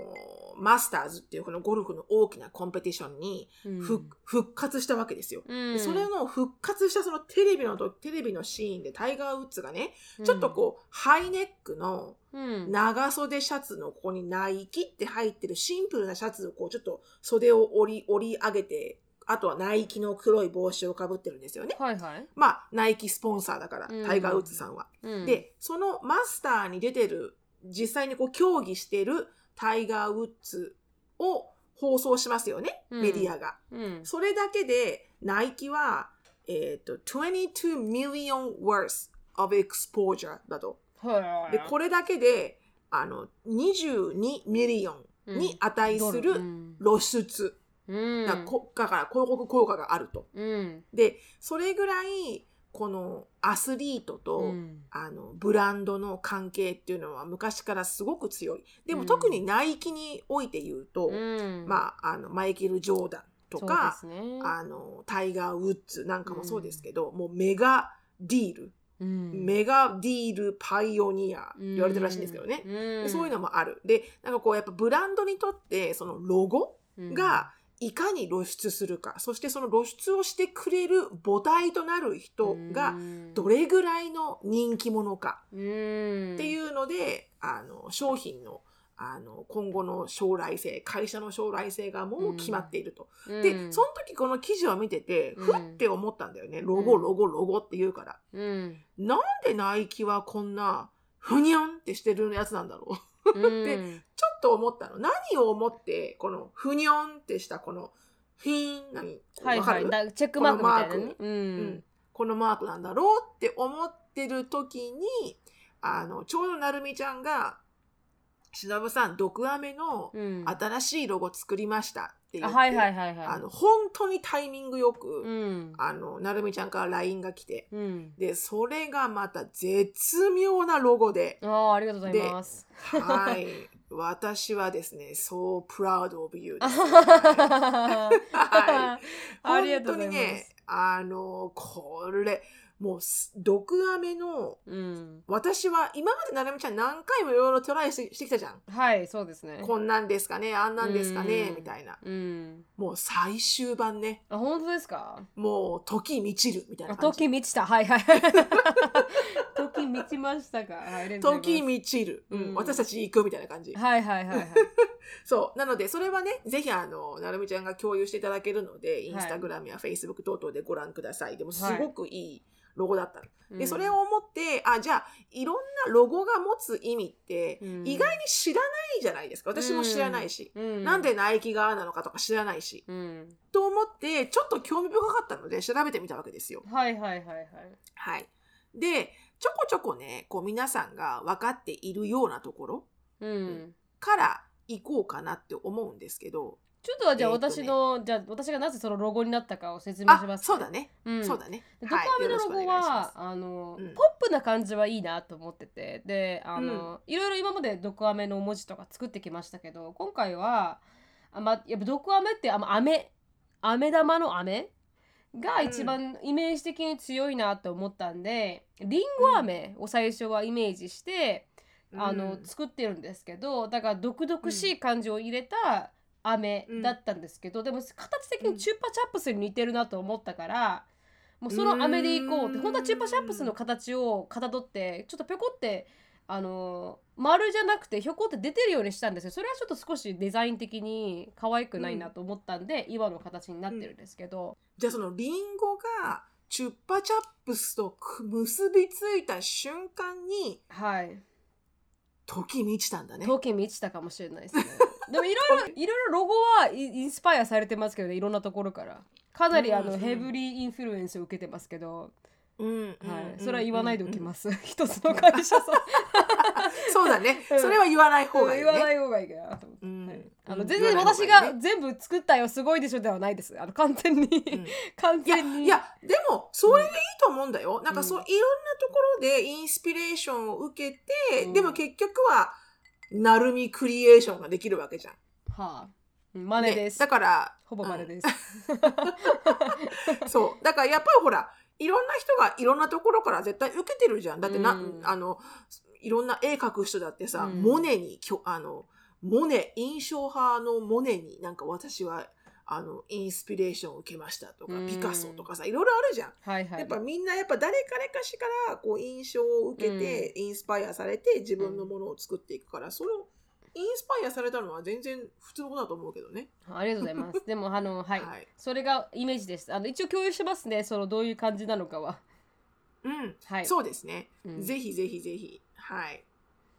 マスターズっていうこのゴルフの大きなコンペティションにうん。ふ復活したわけですよ。うん。でそれの復活したそのテレビのとテレビのシーンでタイガー・ウッズがね、ちょっとこうハイネックのうん。長袖シャツのここにナイキって入ってるシンプルなシャツをこうちょっと袖を折り折り上げてあとはナイキの黒い帽子をかぶってるんですよね。はいはい、まあナイキスポンサーだから、うん。タイガー・ウッズさんは。うん、で、そのマスターに出てる、実際にこう競技してるタイガー・ウッズを放送しますよね、うん。メディアが。うん、それだけで、ナイキは、えっ、と、22 million worth of exposure だと。はいで、これだけで、あの、22ミリオンに値するうん。露出。うん。だからこだから広告効果があると。うん。で、それぐらい、このアスリートと、うん。あのブランドの関係っていうのは昔からすごく強い。でもうん。特にナイキにおいて言うと、うん。まあ、あのマイケル・ジョーダンとか、ね。あのタイガー・ウッズなんかもそうですけど、もうメガディール、うん。メガディールパイオニア言われてるらしいんですけどね。そういうのもある。で、なんかこうやっぱブランドにとってそのロゴがいかに露出するか、そしてその露出をしてくれる母体となる人がどれぐらいの人気者か。っていいうので、あの商品のあの今後の将来性会社の将来性がもう決まっていると。うん、でその時この記事を見ててうん。ふって思ったんだよね、ロゴうんロゴロゴって言うから。うん。なんでナイキはこんなふにゃんってしてるやつなんだろううん。ちょっと思ったの。何を思ってこのふにょんってしたこのフィーン？何？はいはい。だチェックマークみたいなね。ううん。ん。このマークなんだろうって思ってる時にあのちょうどなるみちゃんが「しのぶさん毒アメのうん。新しいロゴ作りました」って言って、あはいはいはいはい。あの本当にタイミングよく、うん。あのなるみちゃんから LINE が来てうん。でそれがまた絶妙なロゴでああありがとうございます。はい。私はですね so proud of you とうございます。当にねあのこれもうす毒アメのうん。私は今までなるみちゃん何回もいろいろトライしてきたじゃん。はいそうですね。こんなんですかねあんなんですかねうん。みたいな。うん。もう最終版ね。あ本当ですか？もう時満ちるみたいあな感じ。時満ちた。はいはい。時満ちましたか？はい時満ちる、私たち行くみたいな感じ。す。はいはいはいはい そう。なので、それはね、ぜひ、あの、なるみちゃんが共有していただけるので、インスタグラムやフェイスブック等々でご覧ください。でも、すごくいいロゴだったの。で、それを思って、あ、じゃあ、いろんなロゴが持つ意味って、うん意外に知らないじゃないですか。私も知らないし。うんなんでナイキがなのかとか知らないし。うんと思って、ちょっと興味深かったので、調べてみたわけですよ。はいはいはいはいはい。で、ちょこちょこね、こう、皆さんが分かっているようなところうんから行こうかなって思うんですけど、ちょっとはじゃあえーとね。私の、じゃあ私がなぜそのロゴになったかを説明しあます、そうだね。うん。そうだね。でドクアメのロゴよろしくお願いしまはすあの、うん。ポップな感じはいいなと思ってて。であの、いろいろ今までドクアメの文字とか作ってきましたけど今回はあ、まあ、やっぱドクアメってあの飴。飴玉の飴が一番イメージ的に強いなと思ったんで、リンゴ飴を最初はイメージして、あのうん。作ってるんですけどだから毒々しい感じを入れた飴だったんですけど、でも形的にチュッパチャップスに似てるなと思ったから、もうその飴でいこうってうん本当はチュッパチャップスの形をかたどってちょっとペコってあの丸じゃなくてひょこって出てるようにしたんですよ。それはちょっと少しデザイン的に可愛くないなと思ったんで、今の形になってるんですけど、じゃあそのリンゴがチュッパチャップスと結びついた瞬間にはい時満ちたんだね。時満ちたかもしれないですね。でもいろいろいろいろロゴはイインスパイアされてますけどねいろんなところから。かなりあのうんヘブリーインフルエンスを受けてますけどうんうんはい、うんそれは言わないでおきす。ます。一つの会社さん。そうだね。うんそれは言わない方がいいね。言わない方がいいかあのうん全然私が全部作ったよすごいでしょではないです。あの完全に、うん完全に。いやでもそれでいいと思うんだよ。なんかそううんいろんなところでインスピレーションを受けて、うんでも結局はなるみクリエーションができるわけじゃん。はあ、うん真似です。ねだからほぼ真似です。そうだからやっぱりほらいろんな人がいろんなところから絶対受けてるじゃん。だってな、うんあのいろんな絵描く人だってさ、うんモネにあのモネ印象派のモネになんか私はあのインスピレーションを受けましたとか、うんピカソとかさいろいろあるじゃん。はいはい。やっぱみんなやっぱ誰彼かしからこう印象を受けて、インスパイアされて自分のものを作っていくから、それをインスパイアされたのは全然普通のことだと思うけどね。ありがとうございます。でもあの はい、はいそれがイメージです。あの一応共有してますね。そのどういう感じなのかは。うん、はい。そうですね、うんぜひぜひぜひ。はい。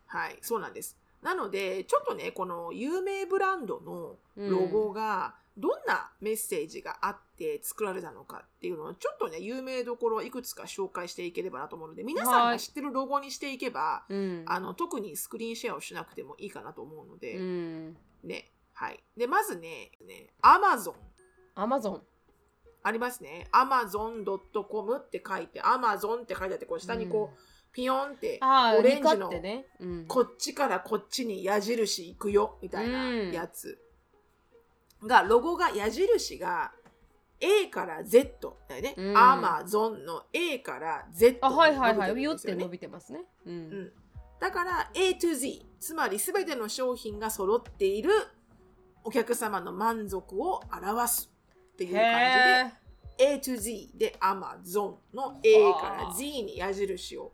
はい、そうなんです。なので、ちょっとね、この有名ブランドのロゴがどんなメッセージがあって作られたのかっていうのをちょっとね、有名どころいくつか紹介していければなと思うので、皆さんはいが知ってるロゴにしていけば、うん。あの特にスクリーンシェアをしなくてもいいかなと思うので、うん。ね。はい。で、まずね、ね、Amazon。アマゾン。ありますね。amazon.com って書いて、Amazon って書いてあって、こう下にこう、ピヨンって、オレンジの。こっちからこっちに矢印行くよ、みたいなうんやつ。が、ロゴが、矢印が A から Z だよね。うん Amazon の A から Z あ、にはいはいはい。伸びてるんですよねよって伸びてますね。う。うんん、だから A to Z つまり全ての商品が揃っているお客様の満足を表すっていう感へじで A to Z で Amazon の A から Z に矢印を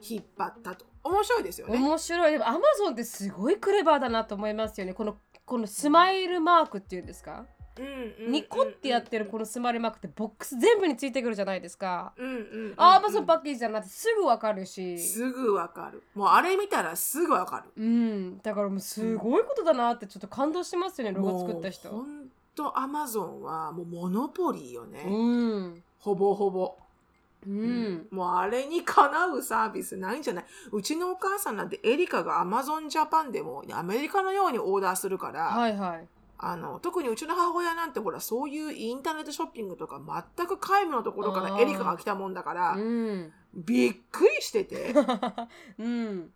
引っ張ったと面白いですよえ。ね。面白い。でもアマゾンってすごいクレバーだなと思いますよね。このこのスマイルマークっていうんですか、うんうんうんニコってやってるこのスマイルマークってボックス全部についてくるじゃないですか。うんうんうんうんアマゾンパッケージじゃなくてすぐわかるし。すぐわかる。もうあれ見たらすぐわかる。うん。だからもうすごいことだなってちょっと感動しますよね、ロゴ作った人。ほんと Amazon はもうモノポリーよね。うん。ほぼほぼ。うん。もうあれにかなうサービスないんじゃないうちのお母さんなんてエリカが Amazon ジャパンでもアメリカのようにオーダーするから、はいはい。あの特にうちの母親なんてほらそういうインターネットショッピングとか全く皆無のところからエリカが来たもんだからうん。びっくりしてて うん。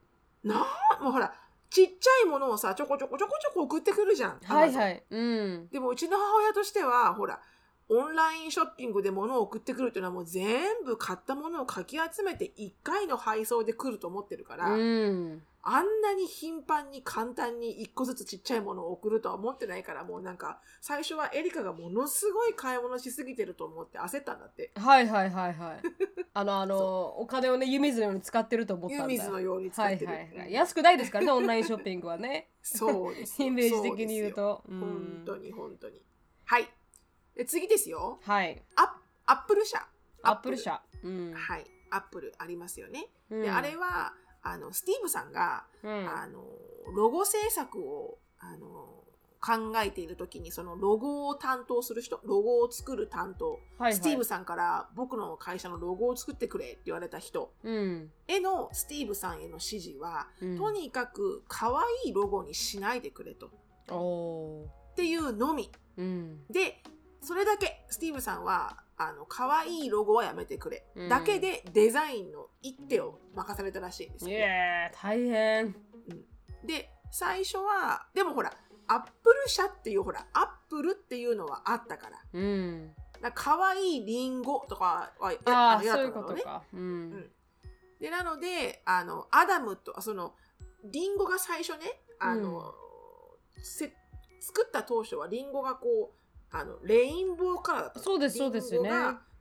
なあもうほらちっちゃいものをさちょこちょこちょこちょこ送ってくるじゃん。はいはい。うん。でもうちの母親としてはほらオンラインショッピングで物を送ってくるっていうのはもう全部買ったものをかき集めて1回の配送で来ると思ってるから、うん。あんなに頻繁に簡単に1個ずつちっちゃいものを送るとは思ってないからもうなんか最初はエリカがものすごい買い物しすぎてると思って焦ったんだってはいはいはいはい。あのあのお金をね湯水のように使ってると思ったんだ。湯水のように使ってる、はいはいはい。安くないですからねオンラインショッピングはね。そうですよイメージ的に言うと。本当に本当にはいで次ですよ。はい。アッアップル社。アップル社。うん。はい。アップルありますよね。うん。で、あれはあのスティーブさんが、うん。あのロゴ制作をあの考えている時にそのロゴを担当する人ロゴを作る担当、はいはい。スティーブさんから僕の会社のロゴを作ってくれって言われた人。うん。へのスティーブさんへの指示は、うん。とにかく可愛いロゴにしないでくれと。っおー。ていうのみ。うん。でそれだけスティーブさんはあの可愛いロゴはやめてくれ、うんだけでデザインの一手を任されたらしいんですいよ、やー大変。で最初はでもほらアップル社っていうほらアップルっていうのはあったからうん。だから可愛いリンゴとかはやああやそういうったのねことか。うん。でなのであのアダムとそのリンゴが最初ねあの、せ作った当初はリンゴがこうあのレインボーカラーだったの。そうですそうですよね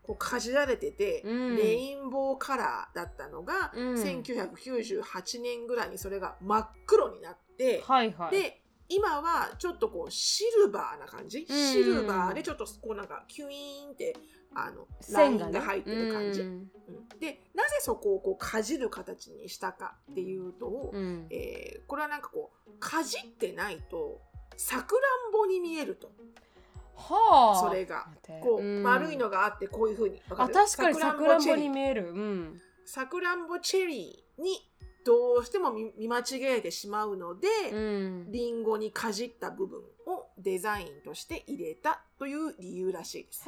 こうかじられてて、うん。レインボーカラーだったのが、うん。1998年ぐらいにそれが真っ黒になって、はいはい。で今はちょっとこうシルバーな感じ、シルバーでちょっとこうなんかキュイーンってあのライ線がね。ンが入ってる感じ、でなぜそこをこうかじる形にしたかっていうと、うん。えーこれはなんかこうかじってないとさくらんぼに見えると。はあ。それが。こう、ん。丸いのがあってこういうふうにわある。確かにさくらんぼチェリー。に見える。うん。さくらんぼチェリーにどうしても見見間違えてしまうので、うん。リンゴにかじった部分をデザインとして入れたという理由らしいです。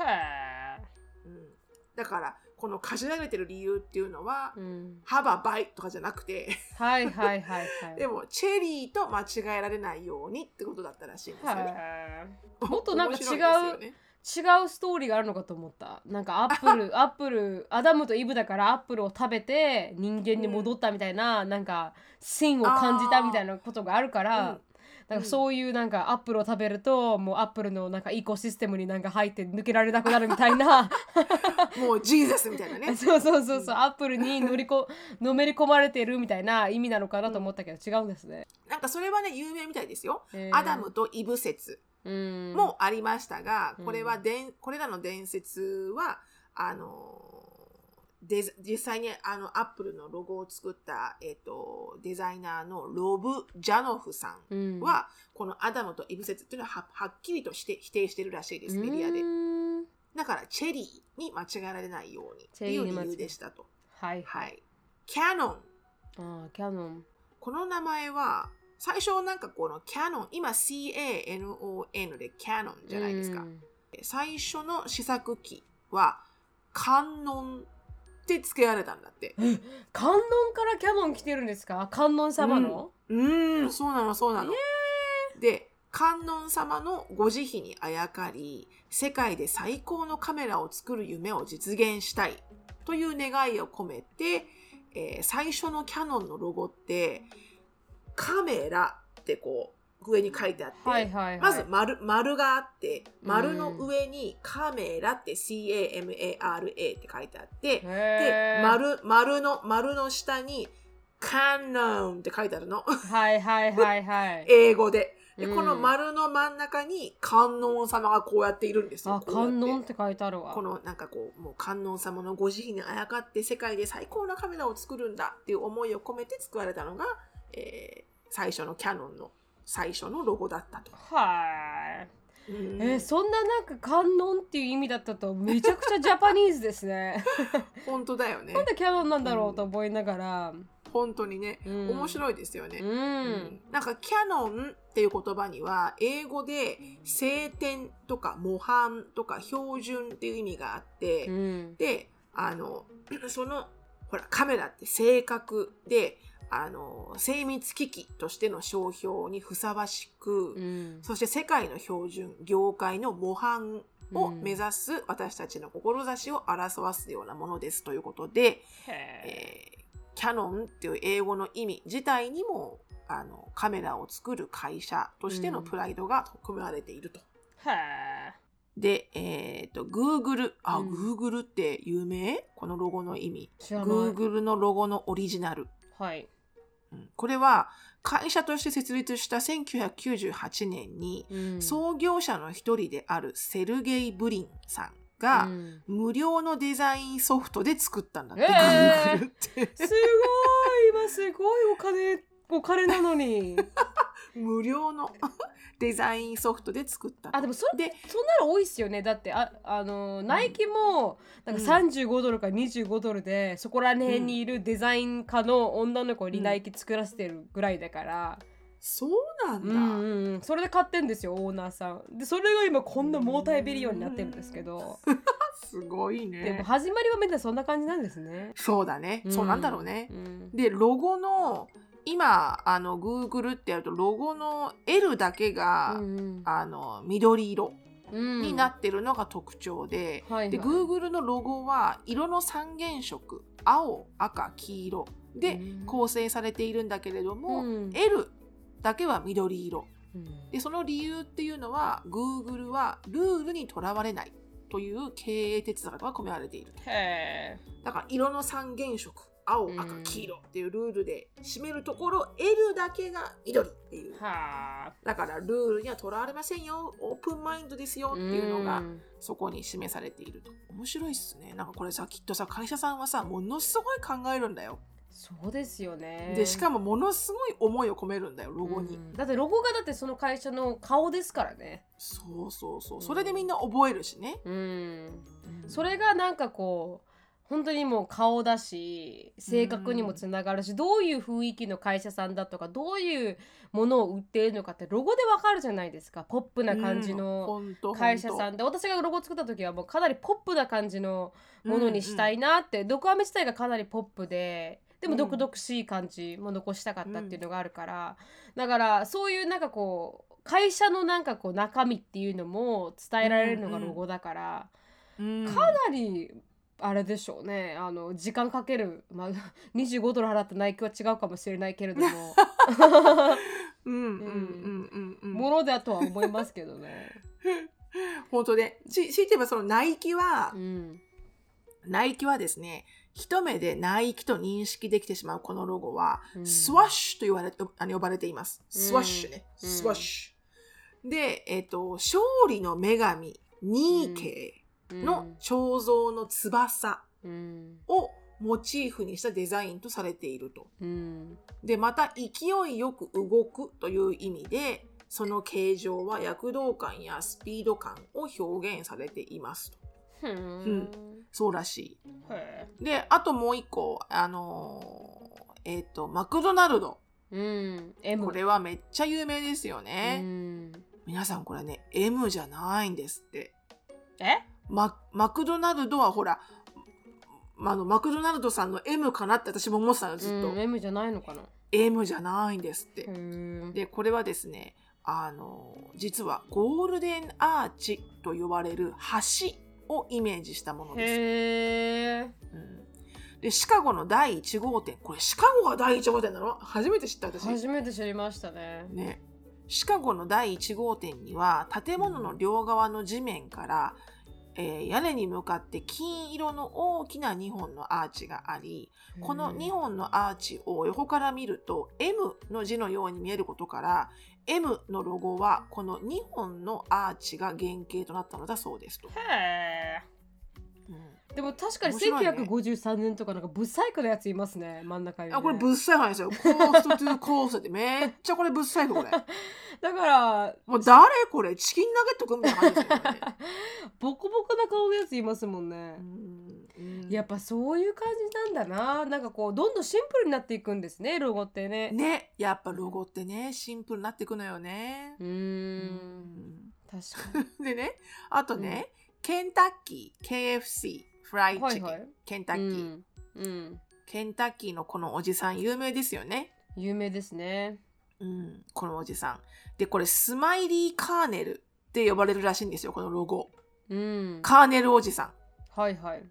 うん、だからこのかじられてる理由っていうのは、うん。幅倍とかじゃなくてはいはいはいはい。でもチェリーと間違えられないようにってことだったらしいんですよね。へえ もっとなんか違うね。違うストーリーがあるのかと思った。なんかアップル アップルアダムとイブだからアップルを食べて人間に戻ったみたいな、なんか sin を感じたみたいなことがあるから、うんなんかそういうなんかアップルを食べるともうアップルのなんか ecosystem になんか入って抜けられなくなるみたいな。もう Jesus みたいなね。そうそうそうそう。アップルに乗りこ のめり込まれてるみたいな意味なのかなと思ったけど、違うんですね。なんかそれはね有名みたいですよ。へー。アダムとイブ説うん。もありましたが、うんこれはでん。これらの伝説はあのデザ実際にあのアップルのロゴを作った、えっとデザイナーのロブ・ジャノフさんうんは、このアダムとイブ説っていうのはははっきりとして否定してるらしいです、メディアでう。んだから、チェリーに間違えられないようにっていう理由でしたと。はいはい。キャノン。あーキャノンこの名前は、最初なんかこのキャノン、今 CANON でキャノンじゃないですか。うん最初の試作機は、観音って付けられたんだって。観音からキャノン来てるんですか？観音様の、うーん、そうなの、そうなの。で、観音様のご慈悲にあやかり、世界で最高のカメラを作る夢を実現したいという願いを込めて、えー最初のキャノンのロゴって、カメラってこう、上に書いてあって、はいはいはい。まず丸丸があって、丸の上にカメラって CAMARA って書いてあって、で丸丸の丸の下にカノンって書いてあるの。はいはいはいはい。英語で。で、うん。この丸の真ん中に観音様がこうやっているんですよ。あ観音って書いてあるわ。このなんかこうもう観音様のご慈悲にあやかって世界で最高なカメラを作るんだっていう思いを込めて作られたのが、えー最初のキャノンの最初のロゴだったと。はい。うん。えーそんななんか観音っていう意味だったとめちゃくちゃジャパニーズですね。本当だよね。なんでキャノンなんだろうと思いながら。本当にね、うん。面白いですよね。うん、うん。なんかキャノンっていう言葉には英語で聖典とか模範とか標準っていう意味があって、うん。であの そのほらカメラって正確であの精密機器としての商標にふさわしく、うんそして世界の標準業界の模範を目指す私たちの志を表すようなものですということで、へえーキャノンっていう英語の意味自体にもあのカメラを作る会社としてのプライドが含まれていると。ーへで、えっ、と、Google。あ、うん Google って有名？このロゴの意味。Google のロゴのオリジナル。はいうんこれは会社として設立した1998年に、うん。創業者の一人であるセルゲイ・ブリンさんが、うん。無料のデザインソフトで作ったんだって、えー。すごい。今すごいお金お金なのに 無料の デザインソフトで作った。あでもそれでそんなの多いっすよね。だってああのナイキもなんかうん。35ドルか25ドルで、そこら辺にいるデザイン家の女の子にナイキ作らせてるぐらいだから、そうなんだ、うんうんうん、それで買ってんですよオーナーさん。でそれが今こんなモータイビリオンになってるんですけど、すごいでもね始まりはみんなそんな感じなんですね、そうだね、そうなんだろうね。う、ん。でロゴの今あの Google ってやるとロゴの L だけが、うんあの緑色うん。になってるのが特徴で、はいはい。で Google のロゴは色の三原色青赤黄色でうん。構成されているんだけれども、うん。L だけは緑色。うん。でその理由っていうのは Google はルールにとらわれないという経営哲学が込められているだから色の三原色青うん。赤黄色っていうルールで占めるところ L だけが緑っていう。はあ。だからルールにはとらわれませんよ。オープンマインドですよっていうのがん。そこに示されていると。面白いっすね。なんかこれさきっとさ会社さんはさものすごい考えるんだよ。そうですよね。でしかもものすごい思いを込めるんだよロゴに、うん。だってロゴがだってその会社の顔ですからね。そうそうそう。それでみんな覚えるしね、うん。それがなんかこう本当にもう顔だし性格にもつながるし、どういう雰囲気の会社さんだとかどういうものを売っているのかってロゴでわかるじゃないですか。ポップな感じの会社さんで、私がロゴ作った時はもうかなりポップな感じのものにしたいなって、ドクアメ自体がかなりポップででも毒々しい感じも残したかったっていうのがあるから、だからそういうなんかこう会社のなんかこう中身っていうのも伝えられるのがロゴだから、うん。かなりあれでしょうね。あの時間かける、まあ、25ドル払ったナイキは違うかもしれないけれども。うんうんうんうんうん。ものだとは思いますけどね。本当でし強いて言えばそのナイキは、うん。ナイキはですね一目でナイキと認識できてしまうこのロゴは、うん。スワッシュと言われあの呼ばれています。スワッシュね。うん。スワッシュ。で、えっ、と、勝利の女神、ニーケの彫像の翼うんをモチーフにしたデザインとされていると。うんで、また勢いよく動くという意味で、その形状は躍動感やスピード感を表現されていますと。ふーんそうらしへい。で、あともう一個、あのーえっ、と、マクドナルド。ーうん M これはめっちゃ有名ですようね。ん皆さんこれね、M じゃないんですって。え？ママクドナルドはほら、まあのマクドナルドさんの M かなって私も思ってたのずっと、うん M じゃないのかな。M じゃないんですって。でこれはですねあの実はゴールデンアーチと呼ばれる橋をイメージしたものです。へー。うん。でシカゴの第1号店。これシカゴが第1号店なの？初めて知った私。初めて知りましたね。ね、シカゴの第1号店には建物の両側の地面から、えー屋根に向かって金色の大きな2本のアーチがありこの2本のアーチを横から見ると M の字のように見えることから M のロゴはこの2本のアーチが原型となったのだそうですと。へうんーでも確かに面白いね1953年とかなんかブサイクなやついますね真ん中に、ね。あこれぶっさい話ですよ。コーストトゥーコーストってめっちゃこれぶっさいこれ。だからもう誰これチキンナゲットくんみたいな感じですよね。ボコボコな顔のやついますもんねう。んうんやっぱそういう感じなんだな。なんかこうどんどんシンプルになっていくんですねロゴってね。ねやっぱロゴってねシンプルになっていくのよね。うーん確かに。でねあとね、ケンタッキー KFC フライチキン、はいはいケンタッキー、うん、うん、ケンタッキーのこのおじさん有名ですよね。有名ですね。うん、このおじさん。でこれスマイリーカーネルって呼ばれるらしいんですよこのロゴ。うん。カーネルおじさん。はいはい。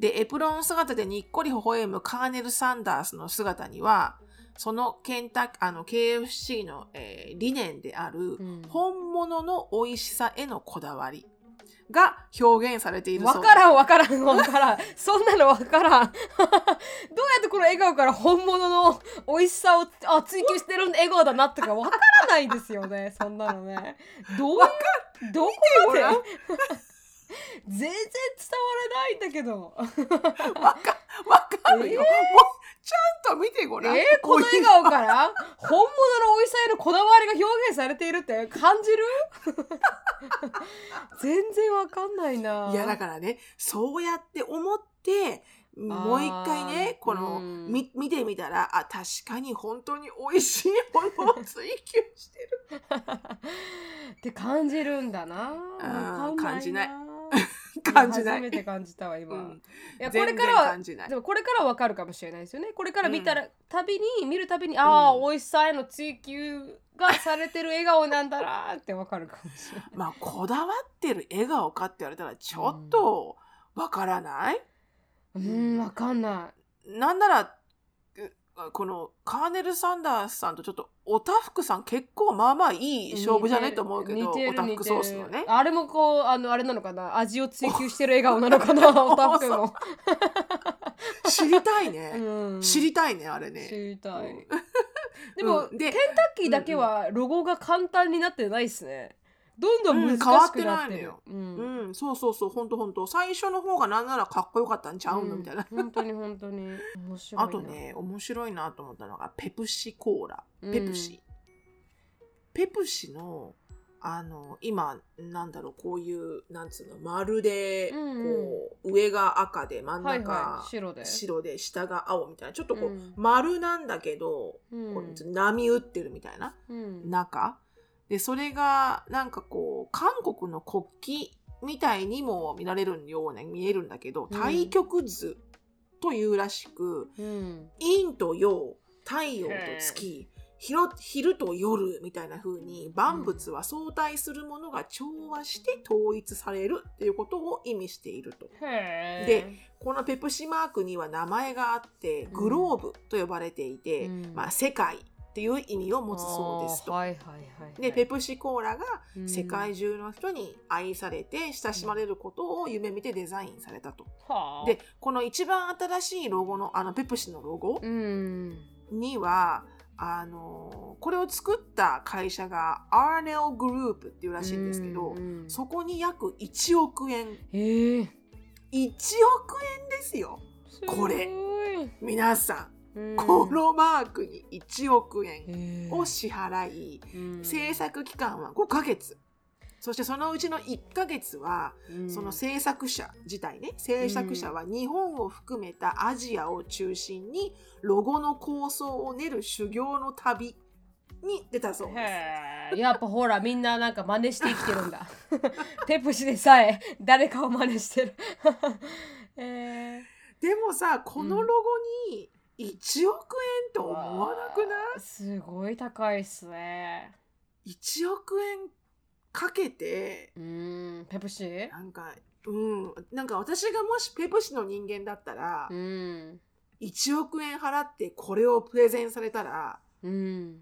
でエプロン姿でにっこり微笑むカーネル・サンダースの姿にはそのケンタあの KFC の、えー理念であるうん本物の美味しさへのこだわりが表現されているそうわからんわからんわからん。そんなのわからん。どうやってこの笑顔から本物の美味しさをあ追求してる笑顔だなってかわからないですよね。そんなのね。どういうどこまで？全然伝わらないんだけど。わかわかるよ、えー？ちゃんと見てごらん、えー、この笑顔から？本物の美味しさへのこだわりが表現されているって？感じる？全然わかんないな。いやだからねそうやって思ってもう一回ねこの、うん。み見てみたらあ確かに本当に美味しいものを追求してる。って感じるんだな。感じないな。感じない。初めて感じたわ今。うん。いやこれからはでもこれからはわかるかもしれないですよね。これから見たら、たびに見るたびにああ、うん美味しさへの追求がされてる笑顔なんだなってわかるかもしれない。まあこだわってる笑顔かって言われたらちょっとわからない、うんわかんななんならうこのカーネル・サンダースさんとちょっとおたふくさん結構まあまあいいい。勝負じゃないと思うけど似てるおたふくソースのね。あれもこうあのあれなのかな？味を追求してる笑顔なのかな？おたふくも。知りたいね、うん。知りたいねあれ知ねりたい。うん。でも、うん。でケンタッキーだけはロゴが簡単になってないですね。どんどん難しくなってる、うん変わってないのよ。うん。うん、そうそうそうほんとほんと。最初の方がなんならかっこよかったんちゃうの、みたいな。本当に本当に。面白いな。あとね面白いなと思ったのがペプシコーラ。うん。ペプシ、ペプシのあの今なんだろうこういうなんつうの丸でこうん。う、上が赤で真んはい中、はい。白で。白で下が青みたいな。ちょっとこう、うん。丸なんだけど、波打ってるみたいな。うん。中でそれがなんかこう韓国の国旗みたいにも見られるような見えるんだけどうん。太極図というらしく、うん。陰と陽太陽と月昼昼と夜みたいな風に万物は相対するものが調和して統一されるっていうことを意味していると。でこのペプシマークには名前があってん。グローブと呼ばれていて、うん。まあ、世界っていう意味を持つそうですと。はいはいはいはい。でペプシコーラがうん。世界中の人に愛されて親しまれることを夢見てデザインされたと。はあ。でこの一番新しいロゴのあのペプシのロゴうん。にはあのこれを作った会社がアーネルグループっていうらしいんですけど、うんそこに約1億円。へえ。1億円ですよ。これ。皆さん、んこのマークに1億円を支払い、うん。制作期間は5ヶ月。そしてそのうちの1ヶ月はうん。その制作者自体ね制作者は日本を含めたアジアを中心にロゴの構想を練る修行の旅に出たそうです。やっぱほらみんななんか真似して生きてるんだ。ペプシでさえ誰かを真似してる。えでもさこのロゴに1億円と思わなくない、ー、すごい高いっすね ?1 億円かけてうんペプシ？なんかうんなんか私がもしペプシの人間だったら、うん。1億円払ってこれをプレゼンされたらうん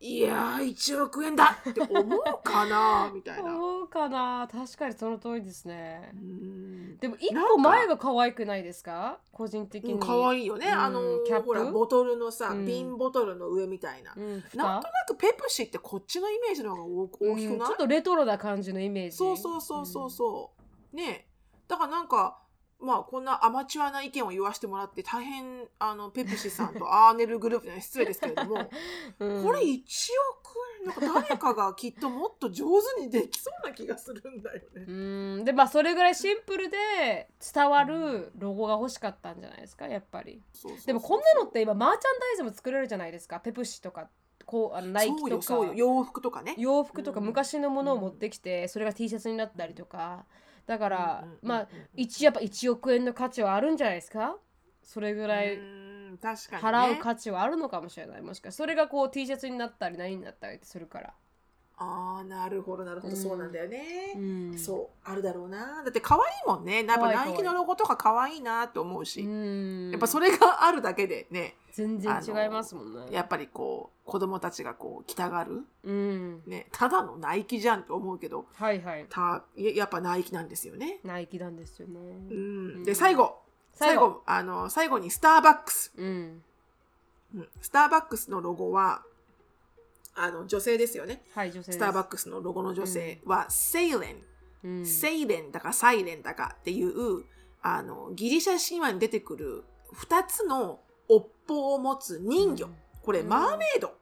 いやー1億円だって思うかな みたいな。思うかな。確かにその通りですね。うん。でも一個前が可愛くないですか？個人的に、うん、かわいいよね、うんあのキャップ？ほらボトルのさ、うん。瓶ボトルの上みたいな、うん、蓋なんとなくペプシってこっちのイメージの方が大大きくない、うんちょっとレトロな感じのイメージ。そうそうそうそうそう、ねだからなんかまあこんなアマチュアな意見を言わせてもらって大変ああのペプシさんと アーネルグループには失礼ですけれども、うん。これ1億円なんか誰かがきっともっと上手にできそうな気がするんだよね。うん。でまあそれぐらいシンプルで伝わるロゴが欲しかったんじゃないですかやっぱり。でもこんなのって今マーチャンダイズも作れるじゃないですかペプシとかこうあのナイキとか。洋服とかね。洋服とかうん。昔のものを持ってきて、それが T シャツになったりとか。うんうんうんまあ一やっぱ1億円の価値はあるんじゃないですか？それぐらい払う価値はあるのかもしれない。もしかそれがこう T シャツになったり何になったりするから、ああなるほどなるほど、うん。そうなんだよね、うん。そうあるだろうな。だって可愛いもんね。やっぱナイキのロゴとか可愛いなと思うし、うん。やっぱそれがあるだけでね全然違いますもんね。やっぱりこう子供たちがこう着たがる、うん。ね、ただのナイキじゃんって思うけどはいはい。たややっぱナイキなんですよね。ナイキなんですよね。うん、ん。で最後。最最後後あの最後にスターバックス、うん。うん。スターバックスのロゴはあの女性ですよね。はい女性スターバックスのロゴの女性は、セイレンうん。セイレンだかサイレンだかっていうあのギリシャ神話に出てくる2つの尾っぽを持つ人魚、うん。これ、うん。マーメイド。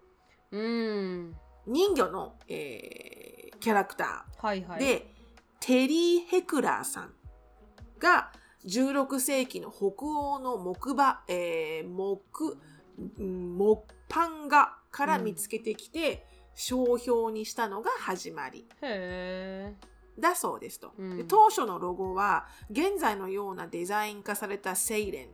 うん。人魚の、えーキャラクタはいはい。ーで、テリー・ヘクラーさんが16世紀の北欧の木馬、えー木うん木版画から見つけてきて、商標にしたのが始まり。だそうですと、うん。で当初のロゴは現在のようなデザイン化されたセイレン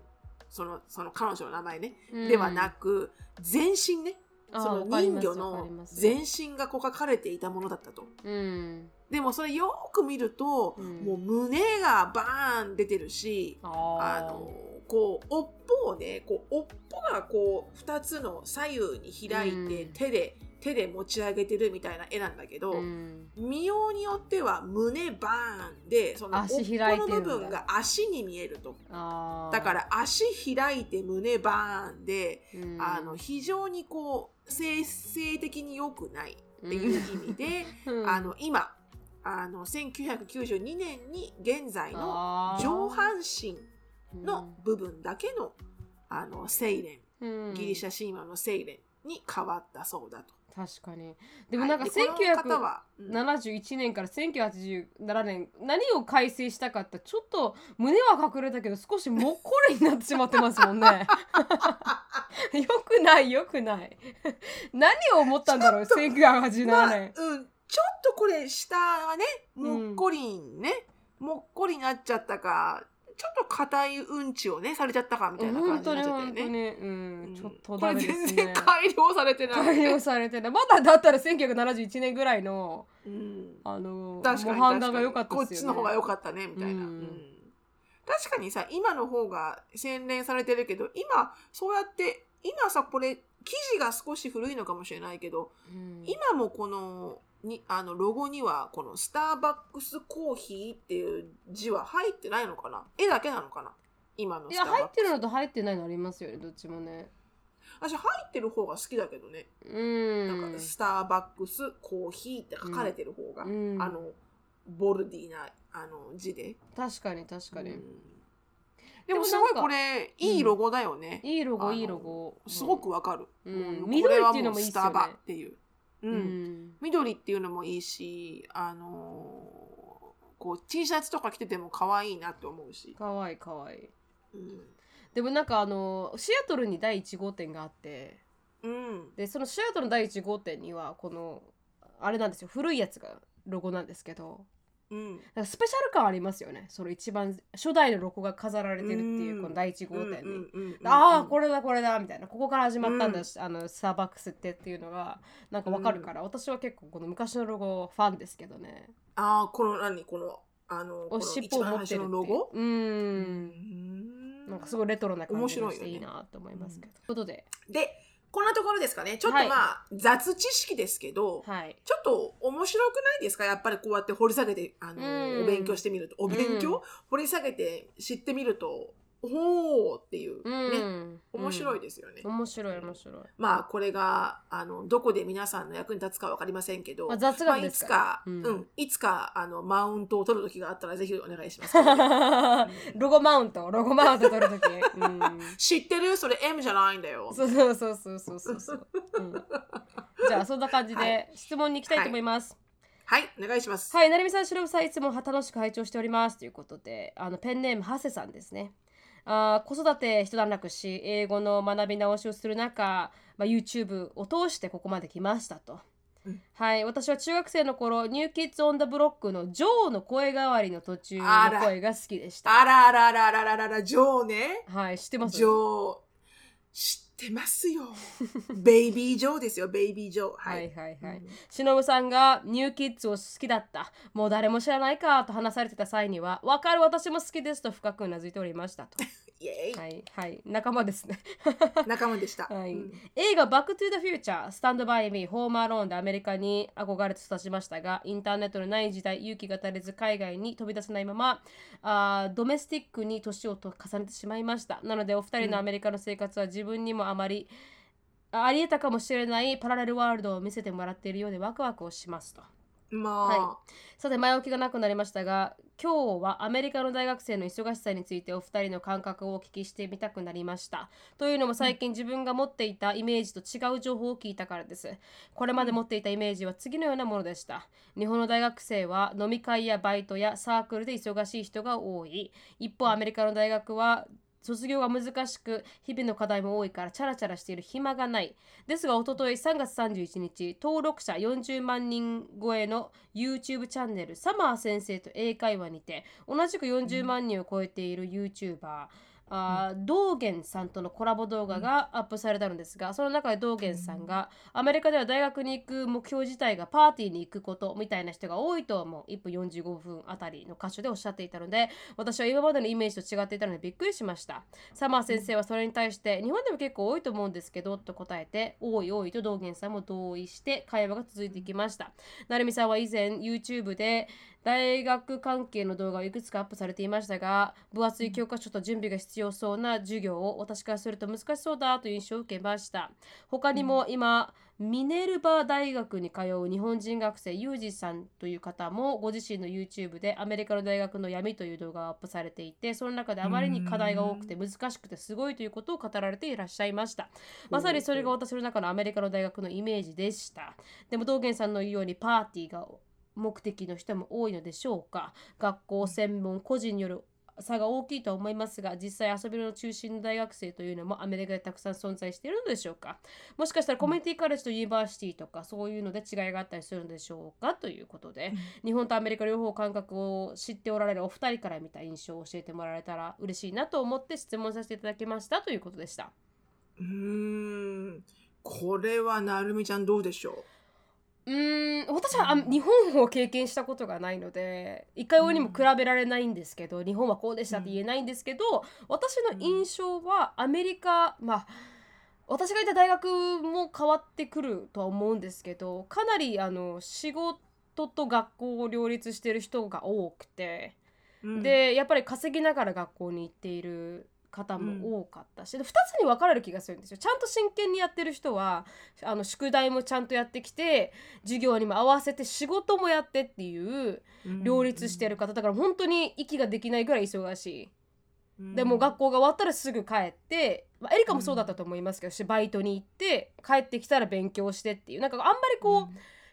そのその彼女の名前ね、ではなく全身ね。あその人魚の全身がこう書かれていたものだったと。うん。でもそれよく見ると、うん。もう胸がバーン出てるしあのこう尾っぽをねこう尾っぽがこう2つの左右に開いて、うん。手で手で持ち上げてるみたいな絵なんだけど、うん。見ようによっては胸バーンでその足開いの部分が足に見えると。だから足開いて胸バーンで、うん。あの非常にこう精性的に良くないっていう意味で、うん。あの今あの1992年に現在の上半身の部分だけのあのセイレうん。ンギリシャ神話のセイレンに変わったそうだと。確かに。でもなんかはいでこの方は、うん。1971年から1987年何を改正したかってちょっと胸は隠れたけど少しもっこりになってしまってますもんね。よくないよくない。何を思ったんだろう1987まあ、年、うん、ちょっとこれ下がねもっこりね、もっこりになっちゃったかちょっと硬いうんちをねされちゃったかみたいな感じにになっちゃったよね。にうん、うん。ちょっとこれ全然ね改良されてない、改良されてない。まだだったら1971年ぐらいのうん。あの確かに模範画が良かったこっですよね。ちの方が良かったねみたいな、うん。うん。確かにさ今の方が洗練されてるけど今そうやって今さこれ生地が少し古いのかもしれないけどうん。今もこのにあのロゴにはこの「スターバックスコーヒー」っていう字は入ってないのかな？絵だけなのかな？今のいやスターバックス。入ってるのと入ってないのありますよねどっちもね。私入ってる方が好きだけどね、うん。なんかスターバックスコーヒーって書かれてる方が、うん。あのボルディーなあの字で。確かに確かに、うん。でもすごいこれいいロゴだよね、いいロゴいいロゴ。すごくわかる、うん。こ緑れはっていうのもいいっすよね。スタバっていう、ううん。ん、緑っていうのもいいしあのーこう T シャツとか着てても可愛いなって思うし、かわいいかわい。いうん。でもなんかあのシアトルに第1号店があって。うん、でそのシアトルの第1号店にはこのあれなんですよ。古いやつがロゴなんですけどうん、スペシャル感ありますよね。その一番初代のロゴが飾られてるっていううん。この第1号店に、うんうんうんああこれれだこれだみたいな。ここから始まったんだ、うん。あのスターバックスってっていうのがなんかわかるから、私は結構この昔のロゴファンですけどね。ああこの何？このあのお尻尾を持ってるロゴ？ううんん。なんかすごいレトロな感じがしていいなと思いますけど、ということで。でこんなところですかね。ちょっはいとまあ、雑知識ですけど、はい。ちょっと面白くないですか？やっぱりこうやって掘り下げてあの、うん。お勉強してみると。お勉強、うん。掘り下げて知ってみるとほーっていう、うん。ね面白いでですよね。面白い面白い、まあこれがあのどこで皆さんの役に立つかわかりませんけど、まあ、雑まあい学ですか、つからうん。うん。いつかあのマウントを取る時があったらぜひお願いします。ロゴマウント。ロゴマウント取るとき、うん、知ってる？それ M じゃないんだよ。そうそうそうそうそうそう。じゃあそんな感じはで質問に行きたいと思います。はい。お願いします。はい、なるみさん、しろぶさん、いつも楽しく拝聴しております。ということで、あのペンネーム、ハセさんですね。あー子育て一段落し、英語の学び直しをする中、まあ、YouTube を通してここまで来ましたと。うんはい、私は中学生の頃、ニューキッズ・オン・ザ・ブロックのジョーの声変わりの途中の声が好きでした。あらあらあらあらあらあららジョーね。はい、知ってます？ジョー知ってますよ。ベイビージョーですよベイビージョー。は。はいいはいはいうん。しのぶさんがニューキッズを好きだった。もう誰も知らないかと話されてた際には、わかる私も好きですと深くうなずいておりましたと。イエーイ、はいはい、仲間ですね。仲間でした。はいうん映画「バック・トゥ・ザ・フューチャー」「スタンド・バイ・ミー」「ホーム・アローン」でアメリカに憧れて育ちましたがインターネットのない時代勇気が足りず海外に飛び出せないままあードメスティックに年をと重ねてしまいましたなのでお二人のアメリカの生活は自分にもあまり、あありえたかもしれないパラレルワールドを見せてもらっているようでワクワクをしますと。まあ、はさて前置きがなくなりましたが今日はアメリカの大学生の忙しさについてお二人の感覚をお聞きしてみたくなりました。というのも最近自分が持っていたイメージと違う情報を聞いたからです。これまで持っていたイメージは次のようなものでした。日本の大学生は飲み会やバイトやサークルで忙しい人が多い。一方アメリカの大学は卒業が難しく日々の課題も多いからチャラチャラしている暇がない。ですがおととい3月31日登録者40万人超えの YouTube チャンネルサマー先生と英会話にて同じく40万人を超えている YouTuber、あー道元さんとのコラボ動画がアップされたのですがその中で道元さんがアメリカでは大学に行く目標自体がパーティーに行くことみたいな人が多いと思う。1分45分あたりの箇所でおっしゃっていたので私は今までのイメージと違っていたのでびっくりしました。サマー先生はそれに対して日本でも結構多いと思うんですけどと答えて多い多いと道元さんも同意して会話が続いていきました。成美さんは以前 YouTube で大学関係の動画をいくつかアップされていましたが分厚い教科書と準備が必要そうな授業を私からすると難しそうだという印象を受けました。他にも今、ミネルバ大学に通う日本人学生ユージさんという方もご自身の YouTube でアメリカの大学の闇という動画をアップされていてその中であまりに課題が多くて難しくてすごいということを語られていらっしゃいました。まさにそれが私の中のアメリカの大学のイメージでした。でも道元さんの言うようにパーティーが目的の人も多いのでしょうか。学校専門個人による差が大きいと思いますが実際遊びの中心の大学生というのもアメリカでたくさん存在しているのでしょうか。もしかしたらコミュニティカレッジとユニバーシティとかそういうので違いがあったりするのでしょうか？ということで、日本とアメリカ両方感覚を知っておられるお二人から見た印象を教えてもらえたら嬉しいなと思って質問させていただきました。ということでした。うーん。これはなるみちゃんどうでしょう？ーん私はあ日本を経験したことがないのでいかようにも比べられないんですけど、日本はこうでしたって言えないんですけど、私の印象はアメリカまあ私がいた大学も変わってくるとは思うんですけどかなりあの仕事と学校を両立してる人が多くて、う、でやっぱり稼ぎながら学校に行っている方も多かったし、で2つに分かれる気がするんですよ。ちゃんと真剣にやってる人はあの宿題もちゃんとやってきて授業にも合わせて仕事もやってっていう両立してる方。だから本当に息ができないぐらい忙しい。でも学校が終わったらすぐ帰って、まあ、エリカもそうだったと思いますけど、バイトに行って帰ってきたら勉強してっていう。なんかあんまりこう、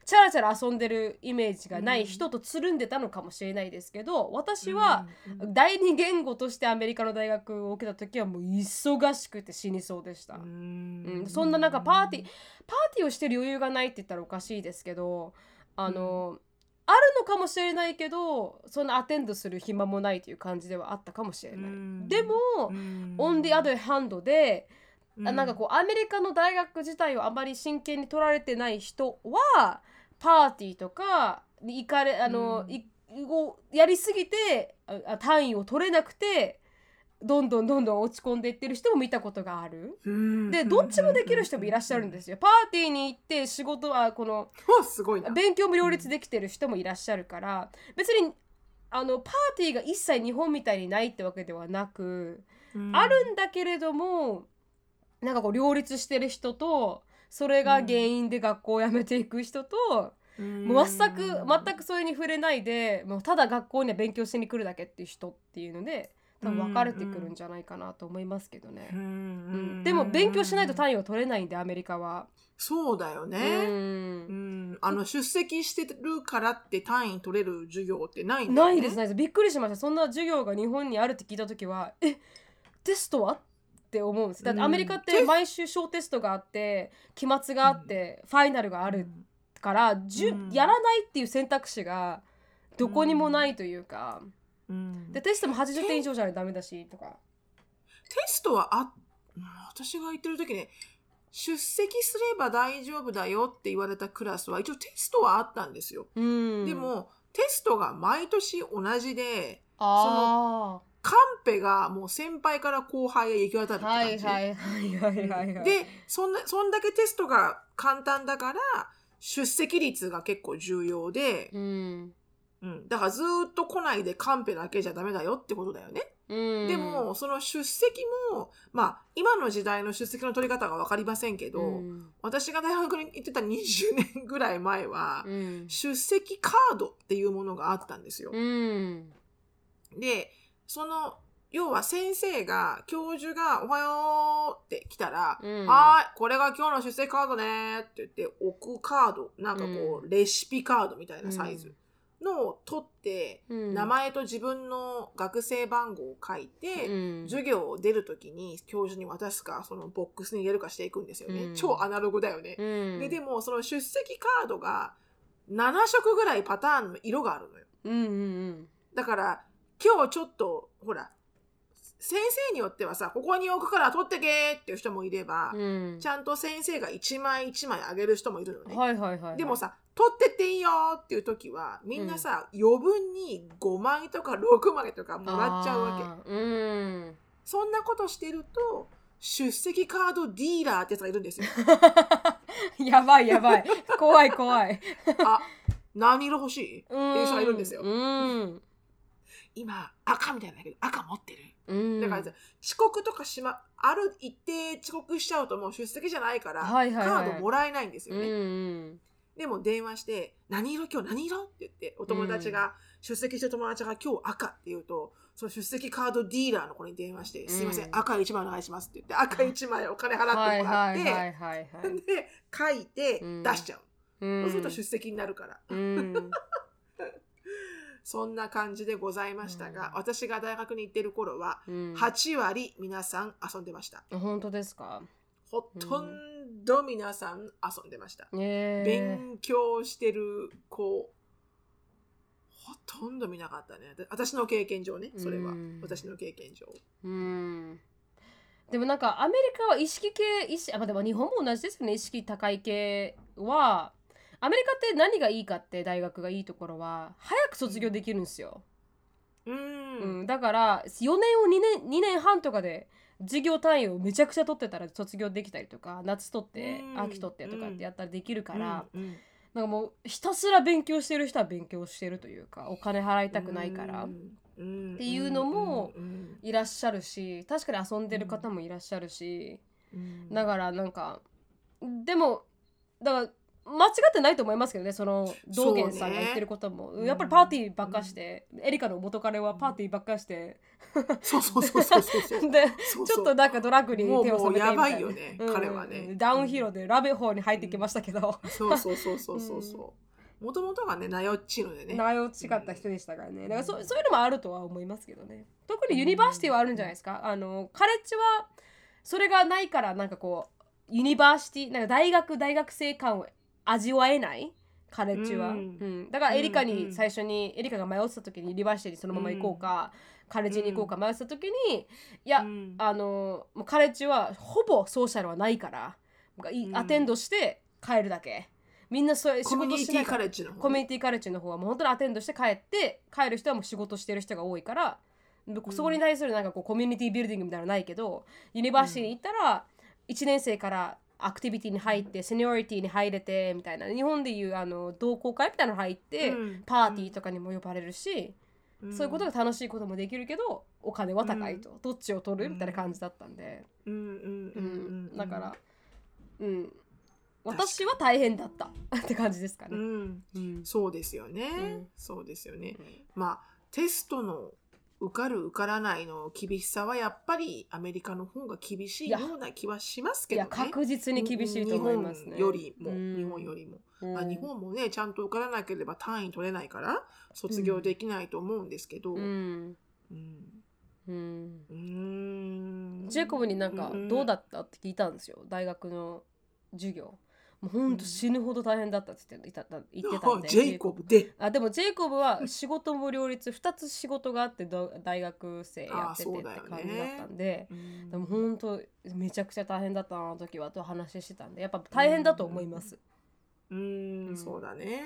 チャラチャラ遊んでるイメージがない人とつるんでたのかもしれないですけど私は第二言語としてアメリカの大学を受けた時はもう忙しくて死にそうでした。ううん。ん、そんななんかパーティーパーティーをしてる余裕がないって言ったらおかしいですけどあの、あるのかもしれないけどそんなアテンドする暇もないという感じではあったかもしれない。うん。でも、オンディアドハンドで、あなんかこうアメリカの大学自体をあまり真剣に取られてない人はパーティーとかに行かれあの、うんいをやりすぎて単位を取れなくてどんどんどんどん落ち込んでいってる人も見たことがある。うんでどっちもできる人もいらっしゃるんですよ。パーティーに行って仕事はこのわすごいな勉強も両立できてる人もいらっしゃるから別にあのパーティーが一切日本みたいにないってわけではなく、あるんだけれどもなんかこう両立してる人とそれが原因で学校を辞めていく人と、もう全く全くそれに触れないでもうただ学校には勉強しに来るだけっていう人っていうので多分分かれてくるんじゃないかなと思いますけどね。うんでも勉強しないと単位を取れないんでアメリカは。そうだようね、ん。うん。あの出席してるからって単位取れる授業ってないんだよね。ないですないです。びっくりしました。そんな授業が日本にあるって聞いた時はえテストは？って思うんです。だってうんアメリカって毎週小テストがあって期末があって、ファイナルがあるから、じゅうん。やらないっていう選択肢がどこにもないというか、うん。でテストも80点以上じゃないとダメだしとか。テストはあうん私が言ってる時ね出席すれば大丈夫だよって言われたクラスは一応テストはあったんですよ、うん。でもテストが毎年同じであカンペがもう先輩から後輩へ行き渡るって感じ、いはいはいはいはいはい。でそんなそんだけテストが簡単だから出席率が結構重要で、うん。うん、だからずーっと来ないでカンペだけじゃダメだよってことだよね。うん。でもその出席もまあ今の時代の出席の取り方が分かりませんけど、うん。私が大学に行ってた20年ぐらい前は、うん。出席カードっていうものがあったんですよ。うん。でその要は先生が教授が「おはよう」って来たら「うん。はーいこれが今日の出席カードね」って言って置くカードなんかこう、うレシピカードみたいなサイズのを取って、うん。名前と自分の学生番号を書いて、うん。授業を出るときに教授に渡すかそのボックスに入れるかしていくんですよね、うん。超アナログだよね、うん。ででもその出席カードが7色ぐらいパターンの色があるのよ。うんうん。だから今日ちょっとほら先生によってはさここに置くから取ってけっていう人もいれば、うん。ちゃんと先生が1枚1枚あげる人もいるのね、はいはいはいはい。でもさ取ってっていいよっていう時はみんなさ、余分に5枚とか6枚とかもらっちゃうわけ。うん。そんなことしてると出席カードディーラーってやつがいるんですよ。やばいやばい。怖い怖い。あ何色欲しい？っていう人がいるんですよ。うん今赤みたいなんだけど赤持ってる。うん。だからさ遅刻とかしまある一定遅刻しちゃうともう出席じゃないから、はいはいはい。カードもらえないんですうんよね。うんでも電話して「何色？今日何色?」って言ってお友達が、出席した友達が今日赤って言うとその出席カードディーラーの子に電話して「ん。すいません赤1枚お願いします」って言って赤1枚お金払ってもらって、で書いてうん。出しちゃう、うん。そうすると出席になるから、うんそんな感じでございましたが、うん。私が大学に行ってる頃はうん。8割皆さん遊んでました。本当ですか？ほとんど皆さん遊んでました、ええ。勉強してる子ほとんど見なかったね。で私の経験上ねそれは、うん私の経験上。うん。でもなんかアメリカは意識系意識あでも日本も同じですよね。意識高い系はアメリカって何がいいかって大学がいいところは早く卒業できるんですよ、うん、うん。だから4年を2年 ,2 年半とかで授業単位をめちゃくちゃ取ってたら卒業できたりとか夏取ってうん。秋取ってとかってやったらできるから、うんうん。なんかもうひたすら勉強してる人は勉強してるというかお金払いたくないから、うん。っていうのもうんいらっしゃるし確かに遊んでる方もいらっしゃるし、うん。だからなんかでもだから間違ってないと思いますけどねその道元さんが言ってることも、ね。やっぱりパーティーばっかして、エリカの元彼はパーティーばっかして、そうそうそうそうそうそう。でそうそう。ちょっとなんかドラッグに手を染めてみたいな。もうもうやばいよねうん。彼はね。 downhill で rabbit hole に入ってきましたけど、そうそうそうそうそうそう。もともとがねなよっちのでね長よ違った人でしたからね。だからそそういうのもあるとは思いますけどね。特にユニバーシティはあるんじゃないですか。あのカレッジはそれがないからなんかこうユニバーシティなんか大学大学生感を味わえないカレッジは、ううん。んだからエリカに最初にエリカが迷ってた時にユニバーシティにそのまま行こうか、カレッジに行こうか迷ってた時にいや、うん。あのもうカレッジはほぼソーシャルはないからアテンドして帰るだけ。みんなそういう仕コミュニティカレッジの方。コミュニティカレッジの方はもう本当にアテンドして帰って帰る人はもう仕事してる人が多いからそこに対するなんかこうコミュニティビルディングみたいなのないけどユニバーシティに行ったら1年生からアクティビティに入って sorority に入れてみたいな。日本でいうあの同好会みたいなの入って、うん。パーティーとかにも呼ばれるし、うん。そういうことが楽しいこともできるけどお金は高いと、どっちを取るみたいな感じだったんで、うん。うん。ううん。ん。だから、うん、私は大変だったって感じですかね。うん。うん。そうですよね、うん。そうですよね。まあテストの受かる受からないの厳しさはやっぱりアメリカの方が厳しいような気はしますけどね。確実に厳しいと思いますね。日本よりも、うん。日本よりも、うん。あ日本もねちゃんと受からなければ単位取れないから卒業できないと思うんですけど、ううんん。うん。うーん。ジェイコブになんかうん。どうだった？って聞いたんですよ。大学の授業。もうほんと死ぬほど大変だったって言ってた言ってたんで。ジェイコブで。あでもジェイコブは仕事も両立2つ仕事があってど大学生やっててって感じだったんで。うん。でも本当めちゃくちゃ大変だったの時はと話してたんで。やっぱ大変だと思います。うん。ん。そうだね、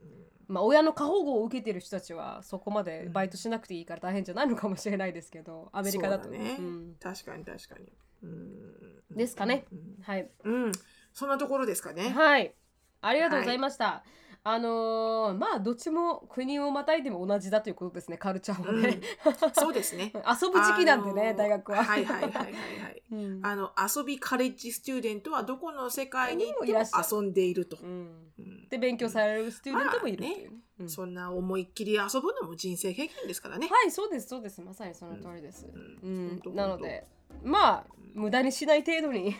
うん。まあ親の過保護を受けてる人たちはそこまでバイトしなくていいから大変じゃないのかもしれないですけどアメリカだと。ね。うん。確かに確かに。うん。ですかね。うん。はい、うんそんなところですかね。はい、ありがとうございました。あのーまあどっちも国をまたいでも同じだということですねカルチャーはね。そうですね。遊ぶ時期なんでね、あのー大学は。はいはいはいはいはい。うん。あの遊びカレッジスチューデントはどこの世界にも遊んでいると、うん。うん。で勉強されるスチューデントもいるっていう。ね。うん。そんな思いっきり遊ぶのも人生経験ですからね。はい、そうです、そうです。まさにその通りです。なので、まあ、無駄にしない程度に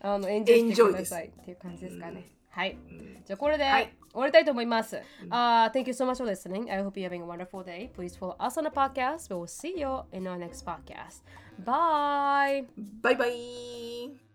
あのエンジョイしてくださいっていう感じですかね。はい。うんじゃあこれではい終わりたいと思います。Uh, thank you so much for listening. I hope you're having a wonderful day. Please follow us on the podcast. We will see you in our next podcast. Bye. バイバイ